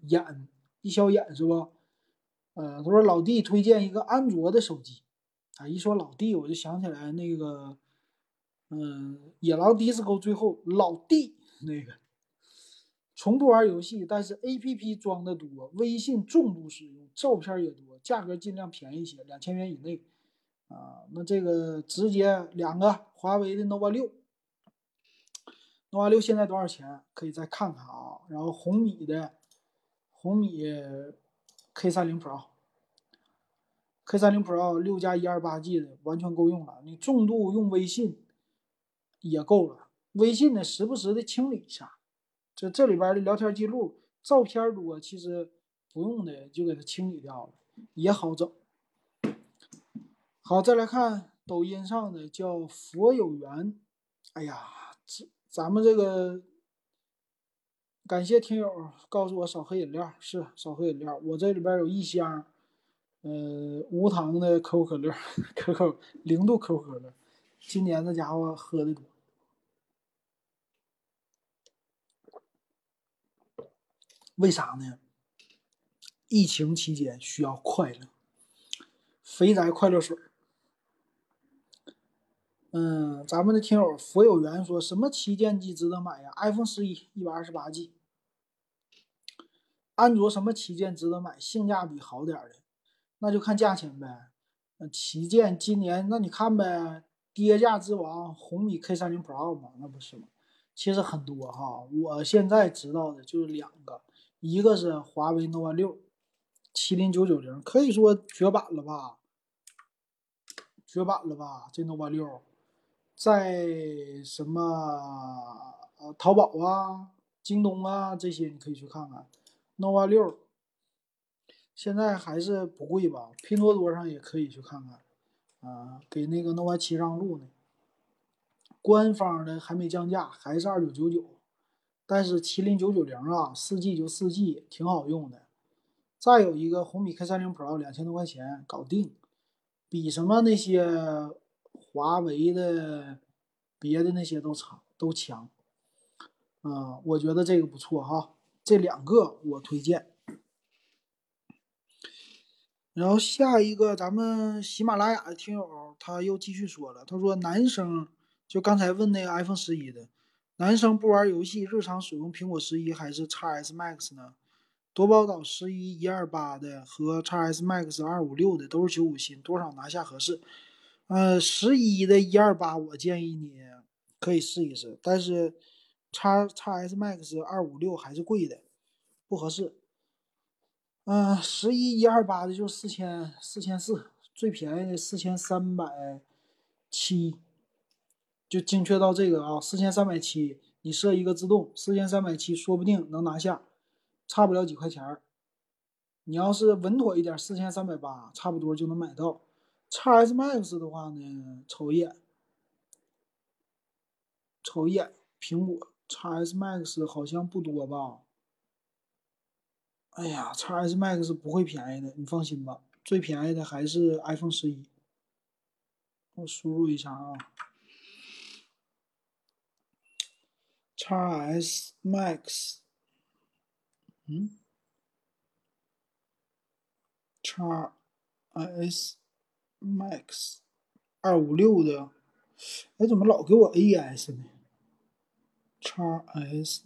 眼，易萧眼是不？呃，他说老弟推荐一个安卓的手机。啊，一说老弟，我就想起来那个，嗯，野狼 DISCO 最后老弟那个，从不玩游戏，但是 APP 装的多，微信重度使用，照片也多，价格尽量便宜些，两千元以内。啊，那这个直接两个华为的 nova 六，nova 六现在多少钱？可以再看看啊。然后红米的红米 K 三零 Pro，K 三零 Pro 六加一二八 G 的完全够用了。你重度用微信也够了，微信呢时不时的清理一下，这这里边的聊天记录、照片多，其实不用的就给它清理掉了，也好整。好，再来看抖音上的叫佛有缘。哎呀，这咱们这个感谢听友告诉我少喝饮料，是少喝饮料。我这里边有一箱，呃，无糖的可口可乐，可口零度可口可乐。今年这家伙喝的多，为啥呢？疫情期间需要快乐，肥宅快乐水。嗯，咱们的听友佛有缘说什么旗舰机值得买呀？iPhone 十一一百二十八 G，安卓什么旗舰值得买？性价比好点的，那就看价钱呗。那旗舰今年那你看呗，跌价之王红米 K 三零 Pro 嘛，那不是吗？其实很多哈，我现在知道的就是两个，一个是华为 nova 六，麒麟九九零，可以说绝版了吧？绝版了吧？这 nova 六。在什么呃淘宝啊、京东啊这些你可以去看看，nova 六现在还是不贵吧？拼多多上也可以去看看，啊，给那个 nova 七让路呢。官方的还没降价，还是二九九九，但是麒麟九九零啊，四 G 就四 G，挺好用的。再有一个红米 K 三零 Pro，两千多块钱搞定，比什么那些。华为的别的那些都强都强，嗯，我觉得这个不错哈，这两个我推荐。然后下一个，咱们喜马拉雅的听友他又继续说了，他说男生就刚才问那个 iPhone 十一的，男生不玩游戏，日常使用苹果十一还是 x S Max 呢？夺宝岛十一一二八的和 x S Max 二五六的都是九五新，多少拿下合适？呃，十一的一二八，我建议你可以试一试，但是叉叉 S Max 二五六还是贵的，不合适。嗯，十一一二八的就四千四千四，最便宜的四千三百七，就精确到这个啊，四千三百七，你设一个自动，四千三百七，说不定能拿下，差不了几块钱儿。你要是稳妥一点，四千三百八，差不多就能买到。x S Max 的话呢，瞅一眼，瞅一眼，苹果 x S Max 好像不多吧？哎呀，x S Max 不会便宜的，你放心吧，最便宜的还是 iPhone 十一。我输入一下啊，x S Max，嗯，x S。Max 二五六的，哎，怎么老给我 AS 呢？x S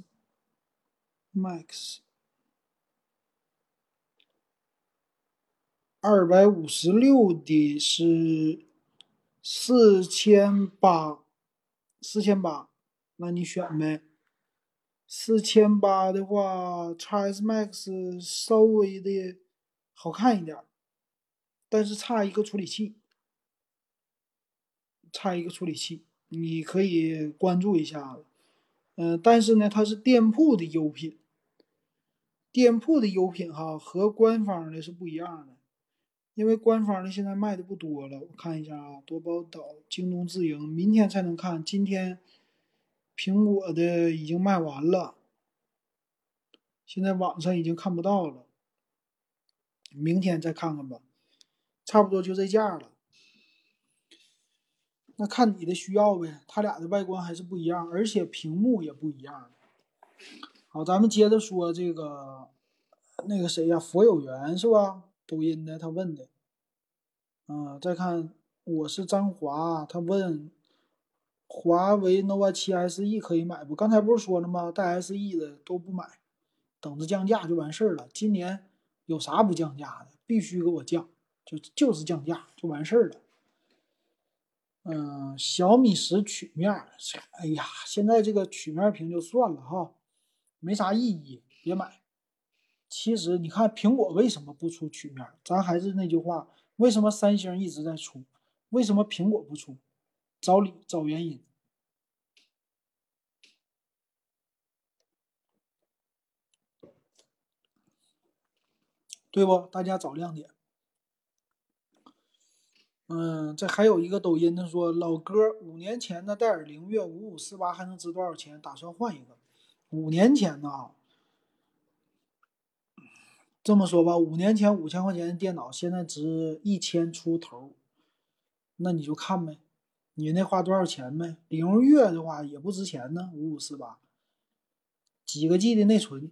Max 二百五十六的是四千八，四千八，那你选呗。四千八的话，x S Max 稍微的好看一点。但是差一个处理器，差一个处理器，你可以关注一下子。嗯，但是呢，它是店铺的优品，店铺的优品哈和官方的是不一样的，因为官方的现在卖的不多了。我看一下啊，多宝岛、京东自营，明天才能看，今天苹果的已经卖完了，现在网上已经看不到了，明天再看看吧。差不多就这价了。那看你的需要呗，它俩的外观还是不一样，而且屏幕也不一样。好，咱们接着说这个，那个谁呀，佛有缘是吧？抖音的他问的。嗯，再看我是张华，他问华为 nova 七 SE 可以买不？刚才不是说了吗？带 SE 的都不买，等着降价就完事儿了。今年有啥不降价的？必须给我降，就就是降价就完事儿了。嗯，小米十曲面，哎呀，现在这个曲面屏就算了哈。没啥意义，别买。其实你看苹果为什么不出曲面？咱还是那句话，为什么三星一直在出？为什么苹果不出？找理找原因，对不？大家找亮点。嗯，这还有一个抖音的说，老哥，五年前的戴尔灵越五五四八还能值多少钱？打算换一个。五年前呢，这么说吧，五年前五千块钱的电脑，现在值一千出头，那你就看呗，你那花多少钱呗？灵越的话也不值钱呢，五五四八，几个 G 的内存，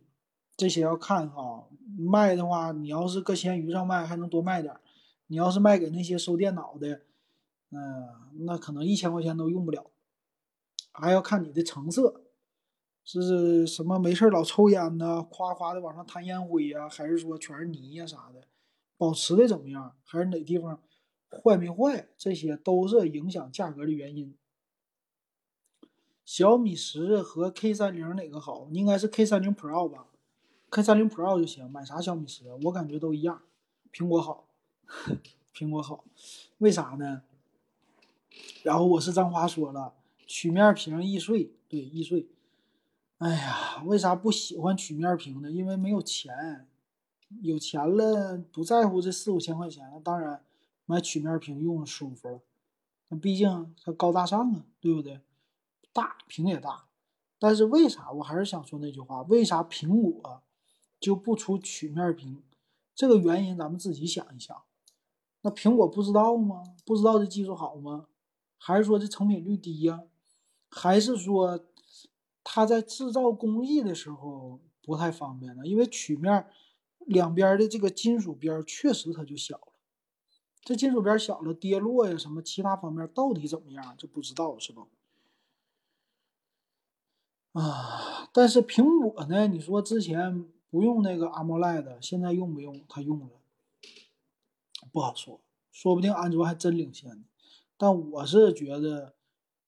这些要看哈。卖的话，你要是搁闲鱼上卖，还能多卖点；你要是卖给那些收电脑的，嗯，那可能一千块钱都用不了，还要看你的成色。是什么没事老抽烟呢？夸夸的往上弹烟灰呀？还是说全是泥呀啥的？保持的怎么样？还是哪地方坏没坏？这些都是影响价格的原因。小米十和 K 三零哪个好？应该是 K 三零 Pro 吧？K 三零 Pro 就行。买啥小米十？我感觉都一样。苹果好，苹果好，为啥呢？然后我是张华说了，曲面屏易碎，对，易碎。哎呀，为啥不喜欢曲面屏呢？因为没有钱，有钱了不在乎这四五千块钱了，当然买曲面屏用舒服了。那毕竟它高大上啊，对不对？大屏也大，但是为啥我还是想说那句话？为啥苹果就不出曲面屏？这个原因咱们自己想一想。那苹果不知道吗？不知道这技术好吗？还是说这成品率低呀？还是说？它在制造工艺的时候不太方便了，因为曲面两边的这个金属边确实它就小了。这金属边小了，跌落呀什么其他方面到底怎么样就不知道是吧？啊，但是苹果呢？你说之前不用那个 AMOLED，现在用不用？它用了，不好说，说不定安卓还真领先呢。但我是觉得，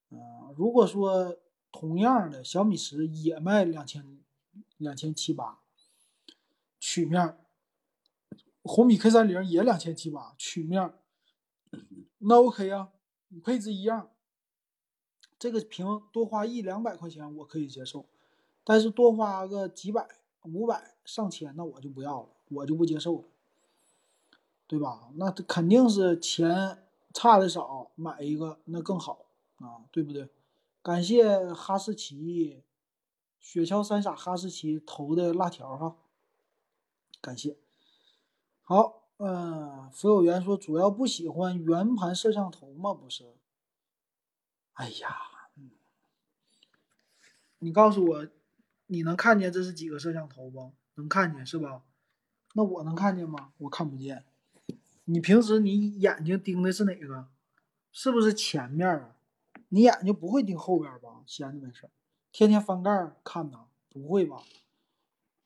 嗯，如果说。同样的小米十也卖两千两千七八，曲面，红米 K 三零也两千七八，曲面，那 OK 啊，配置一样，这个屏多花一两百块钱我可以接受，但是多花个几百、五百、上千，那我就不要了，我就不接受了，对吧？那肯定是钱差的少，买一个那更好啊，对不对？感谢哈士奇，雪橇三傻哈士奇投的辣条哈，感谢。好，嗯，福有缘说主要不喜欢圆盘摄像头吗？不是。哎呀，嗯，你告诉我，你能看见这是几个摄像头不？能看见是吧？那我能看见吗？我看不见。你平时你眼睛盯的是哪个？是不是前面啊？你眼睛不会盯后边吧？闲着没事天天翻盖看呐？不会吧？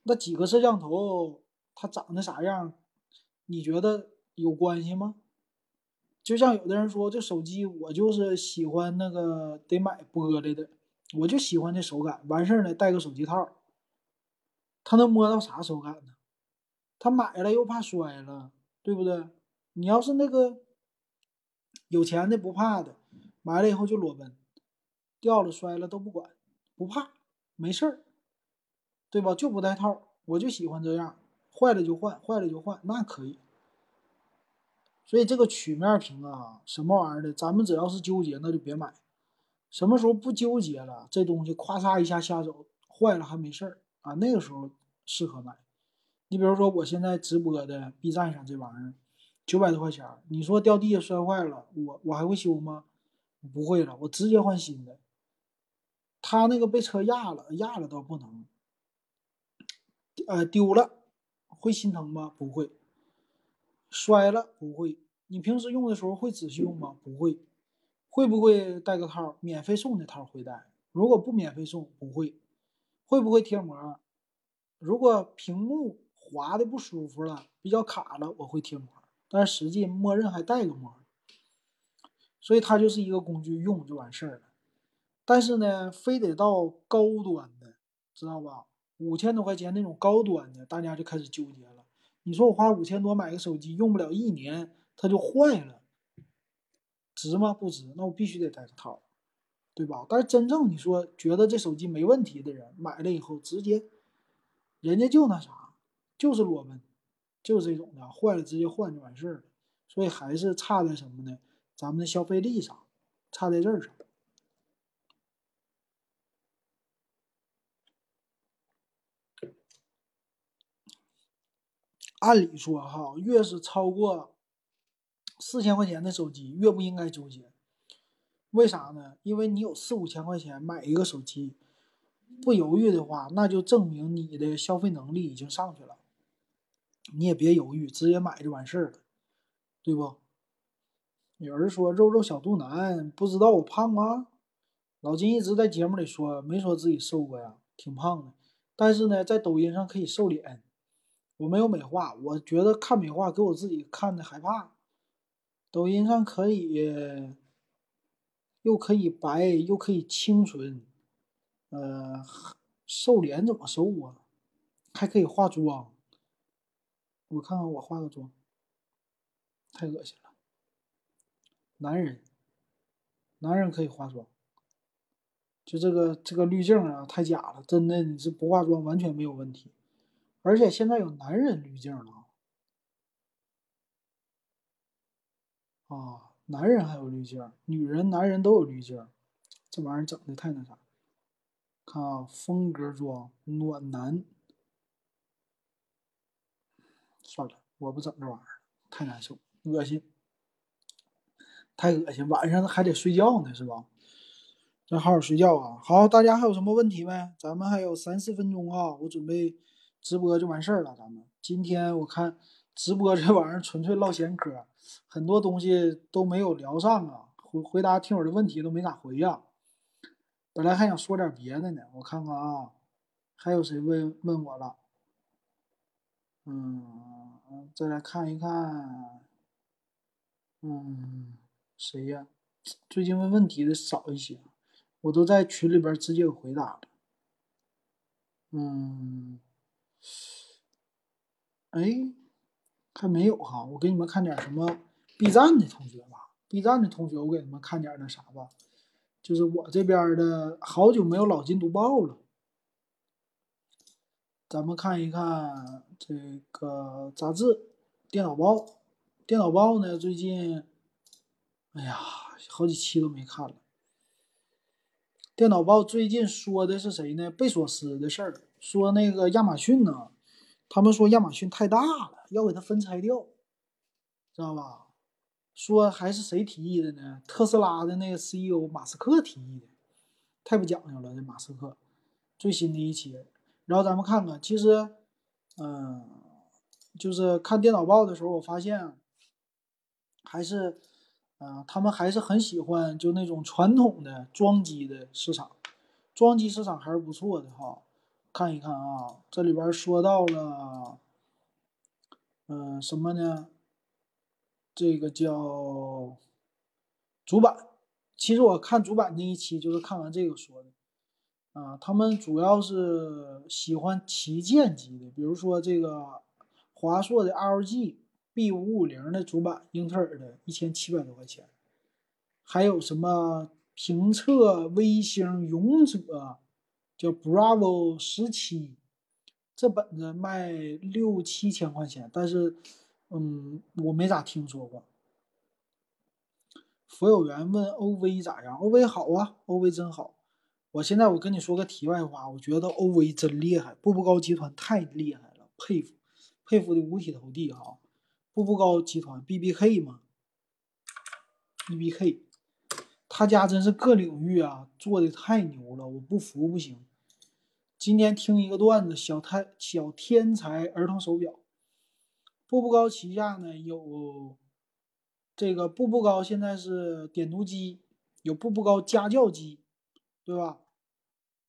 那几个摄像头它长得啥样？你觉得有关系吗？就像有的人说，这手机我就是喜欢那个得买玻璃的，我就喜欢这手感。完事儿呢，带个手机套，他能摸到啥手感呢？他买了又怕摔了，对不对？你要是那个有钱的不怕的。买了以后就裸奔，掉了摔了都不管，不怕，没事儿，对吧？就不带套，我就喜欢这样，坏了就换，坏了就换，那可以。所以这个曲面屏啊，什么玩意儿的，咱们只要是纠结，那就别买。什么时候不纠结了，这东西咵嚓一下下手，坏了还没事儿啊，那个时候适合买。你比如说我现在直播的 B 站上这玩意儿，九百多块钱，你说掉地下摔坏了，我我还会修吗？不会了，我直接换新的。他那个被车压了，压了倒不能，呃，丢了会心疼吗？不会。摔了不会。你平时用的时候会仔细用吗？不会。会不会带个套？免费送的套会带。如果不免费送，不会。会不会贴膜？如果屏幕滑的不舒服了，比较卡了，我会贴膜。但实际默认还带个膜。所以它就是一个工具，用就完事儿了。但是呢，非得到高端的，知道吧？五千多块钱那种高端的，大家就开始纠结了。你说我花五千多买个手机，用不了一年它就坏了，值吗？不值。那我必须得带个套，对吧？但是真正你说觉得这手机没问题的人，买了以后直接，人家就那啥，就是裸奔，就是这种的，坏了直接换就完事儿了。所以还是差在什么呢？咱们的消费力上，差在这儿上。按理说哈，越是超过四千块钱的手机，越不应该纠结。为啥呢？因为你有四五千块钱买一个手机，不犹豫的话，那就证明你的消费能力已经上去了。你也别犹豫，直接买就完事儿了，对不？有人说肉肉小肚腩，不知道我胖吗？老金一直在节目里说，没说自己瘦过呀，挺胖的。但是呢，在抖音上可以瘦脸。我没有美化，我觉得看美化给我自己看的害怕。抖音上可以，又可以白，又可以清纯，呃，瘦脸怎么瘦啊？还可以化妆。我看看我化个妆，太恶心了。男人，男人可以化妆，就这个这个滤镜啊，太假了，真的你是不化妆完全没有问题。而且现在有男人滤镜了啊，男人还有滤镜，女人、男人都有滤镜，这玩意儿整的太那啥。看啊，风格妆暖男，算了，我不整这玩意儿，太难受，恶心，太恶心，晚上还得睡觉呢，是吧？咱好好睡觉啊。好，大家还有什么问题没？咱们还有三四分钟啊，我准备。直播就完事儿了，咱们今天我看直播这玩意儿纯粹唠闲嗑，很多东西都没有聊上啊，回回答听友的问题都没咋回呀。本来还想说点别的呢，我看看啊，还有谁问问我了？嗯，再来看一看，嗯，谁呀？最近问问题的少一些，我都在群里边直接回答了。嗯。哎，还没有哈，我给你们看点什么 B 站的同学吧。B 站的同学，我给你们看点那啥吧，就是我这边的，好久没有老金读报了。咱们看一看这个杂志，电脑报。电脑报呢，最近，哎呀，好几期都没看了。电脑报最近说的是谁呢？贝索斯的事儿。说那个亚马逊呢，他们说亚马逊太大了，要给它分拆掉，知道吧？说还是谁提议的呢？特斯拉的那个 CEO 马斯克提议的，太不讲究了，这马斯克。最新的一期，然后咱们看看，其实，嗯，就是看电脑报的时候，我发现，还是，嗯，他们还是很喜欢就那种传统的装机的市场，装机市场还是不错的哈。看一看啊，这里边说到了，嗯，什么呢？这个叫主板。其实我看主板那一期就是看完这个说的，啊，他们主要是喜欢旗舰机的，比如说这个华硕的 LG B 五五零的主板，英特尔的一千七百多块钱，还有什么评测微星勇者。叫 Bravo 十七，这本子卖六七千块钱，但是，嗯，我没咋听说过。佛有缘问 OV 咋样？OV 好啊，OV 真好。我现在我跟你说个题外话，我觉得 OV 真厉害，步步高集团太厉害了，佩服，佩服的五体投地哈。步步高集团 B B K 嘛，B B K，他家真是各领域啊做的太牛了，我不服不行。今天听一个段子，小太小天才儿童手表，步步高旗下呢有这个步步高现在是点读机，有步步高家教机，对吧？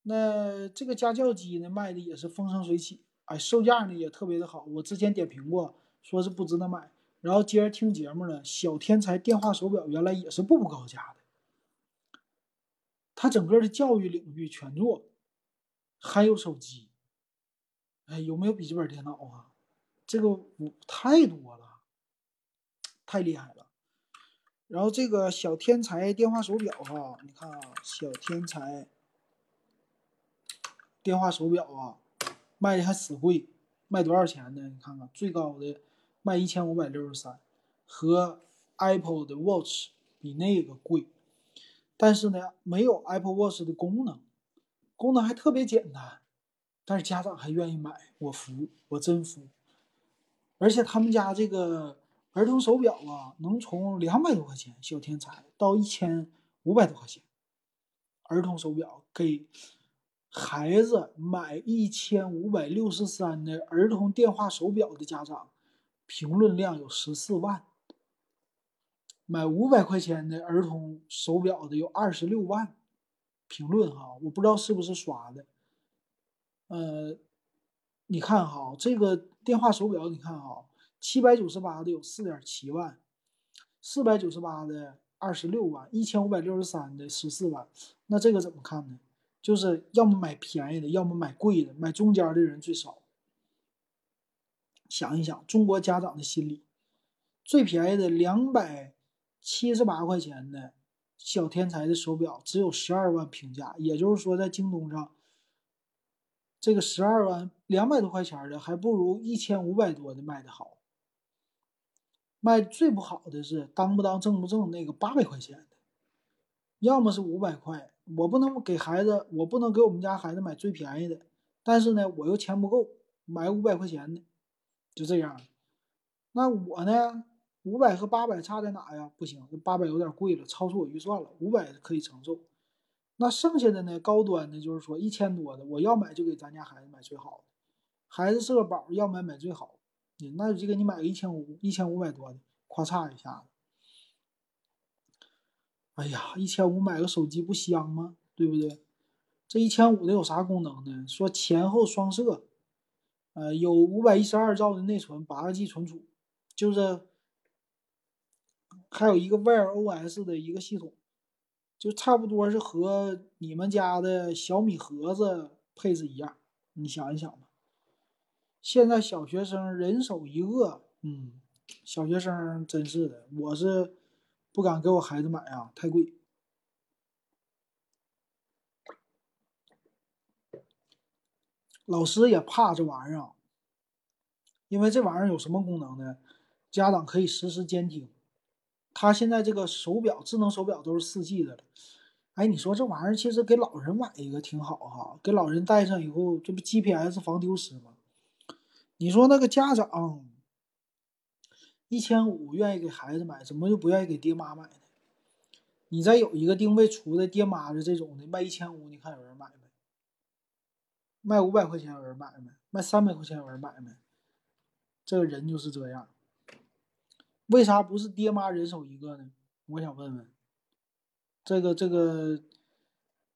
那这个家教机呢卖的也是风生水起，哎，售价呢也特别的好，我之前点评过。说是不值得买，然后接着听节目呢。小天才电话手表原来也是步步高家的，他整个的教育领域全做，还有手机，哎，有没有笔记本电脑啊？这个我太多了，太厉害了。然后这个小天才电话手表哈，你看啊，小天才电话手表啊，卖的还死贵，卖多少钱呢？你看看最高的。卖一千五百六十三，和 Apple 的 Watch 比那个贵，但是呢，没有 Apple Watch 的功能，功能还特别简单，但是家长还愿意买，我服，我真服。而且他们家这个儿童手表啊，能从两百多块钱小天才到一千五百多块钱，儿童手表给孩子买一千五百六十三的儿童电话手表的家长。评论量有十四万，买五百块钱的儿童手表的有二十六万评论哈，我不知道是不是刷的。呃，你看哈，这个电话手表，你看哈，七百九十八的有四点七万，四百九十八的二十六万，一千五百六十三的十四万，那这个怎么看呢？就是要么买便宜的，要么买贵的，买中间的人最少。想一想，中国家长的心理，最便宜的两百七十八块钱的小天才的手表只有十二万评价，也就是说，在京东上，这个十二万两百多块钱的还不如一千五百多的卖的好。卖最不好的是当不当正不正那个八百块钱的，要么是五百块，我不能给孩子，我不能给我们家孩子买最便宜的，但是呢，我又钱不够买五百块钱的。就这样，那我呢？五百和八百差在哪呀？不行，这八百有点贵了，超出我预算了。五百可以承受。那剩下的呢？高端的，就是说一千多的，我要买就给咱家孩子买最好的。孩子是个宝，要买买最好的。那就给你买个一千五、一千五百多的，咔嚓一下子。哎呀，一千五买个手机不香吗？对不对？这一千五的有啥功能呢？说前后双摄。呃，有五百一十二兆的内存，八个 G 存储，就是还有一个 Wear OS 的一个系统，就差不多是和你们家的小米盒子配置一样。你想一想吧，现在小学生人手一个，嗯，小学生真是的，我是不敢给我孩子买啊，太贵。老师也怕这玩意儿，因为这玩意儿有什么功能呢？家长可以实时监听。他现在这个手表，智能手表都是四 G 的了。哎，你说这玩意儿其实给老人买一个挺好哈，给老人戴上以后，这不 GPS 防丢失吗？你说那个家长一千五愿意给孩子买，怎么就不愿意给爹妈买呢？你再有一个定位出的爹妈的这种的卖一千五，你看有人买没？卖五百块钱有人买没？卖三百块钱有人买没？这个人就是这样。为啥不是爹妈人手一个呢？我想问问，这个这个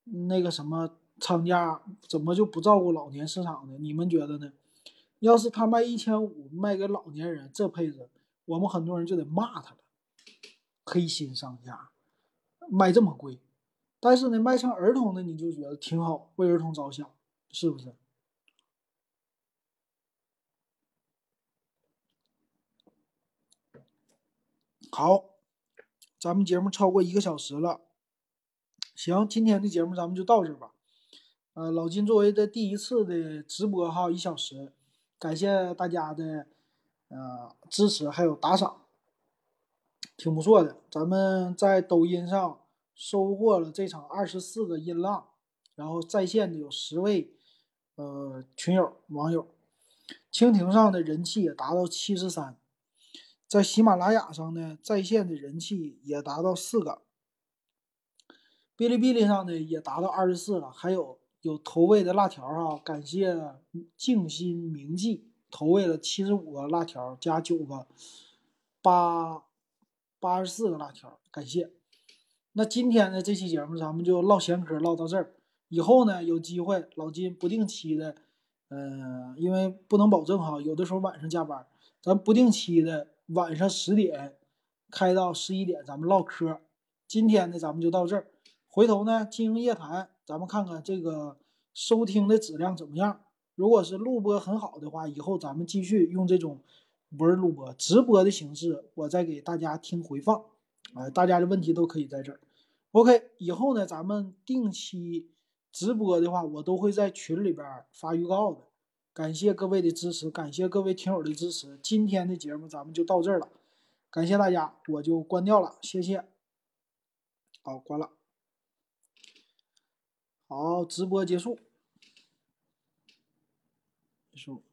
那个什么厂家怎么就不照顾老年市场呢？你们觉得呢？要是他卖一千五卖给老年人这配置，我们很多人就得骂他了，黑心商家卖这么贵。但是呢，卖成儿童的你就觉得挺好，为儿童着想。是不是？好，咱们节目超过一个小时了。行，今天的节目咱们就到这吧。呃，老金作为的第一次的直播哈，一小时，感谢大家的呃支持还有打赏，挺不错的。咱们在抖音上收获了这场二十四个音浪，然后在线的有十位。呃，群友网友，蜻蜓上的人气也达到七十三，在喜马拉雅上呢，在线的人气也达到四个，哔哩哔哩上呢也达到二十四了。还有有投喂的辣条啊，感谢静心铭记投喂了七十五个辣条加九个，八八十四个辣条，感谢。那今天的这期节目咱们就唠闲嗑唠到这儿，以后呢有机会老金不定期的，嗯，因为不能保证哈，有的时候晚上加班，咱不定期的。晚上十点开到十一点，咱们唠嗑。今天呢，咱们就到这儿。回头呢，经营夜谈，咱们看看这个收听的质量怎么样。如果是录播很好的话，以后咱们继续用这种不是录播直播的形式，我再给大家听回放。啊，大家的问题都可以在这儿。OK，以后呢，咱们定期直播的话，我都会在群里边发预告的。感谢各位的支持，感谢各位听友的支持。今天的节目咱们就到这儿了，感谢大家，我就关掉了，谢谢。好，关了。好，直播结束。结束。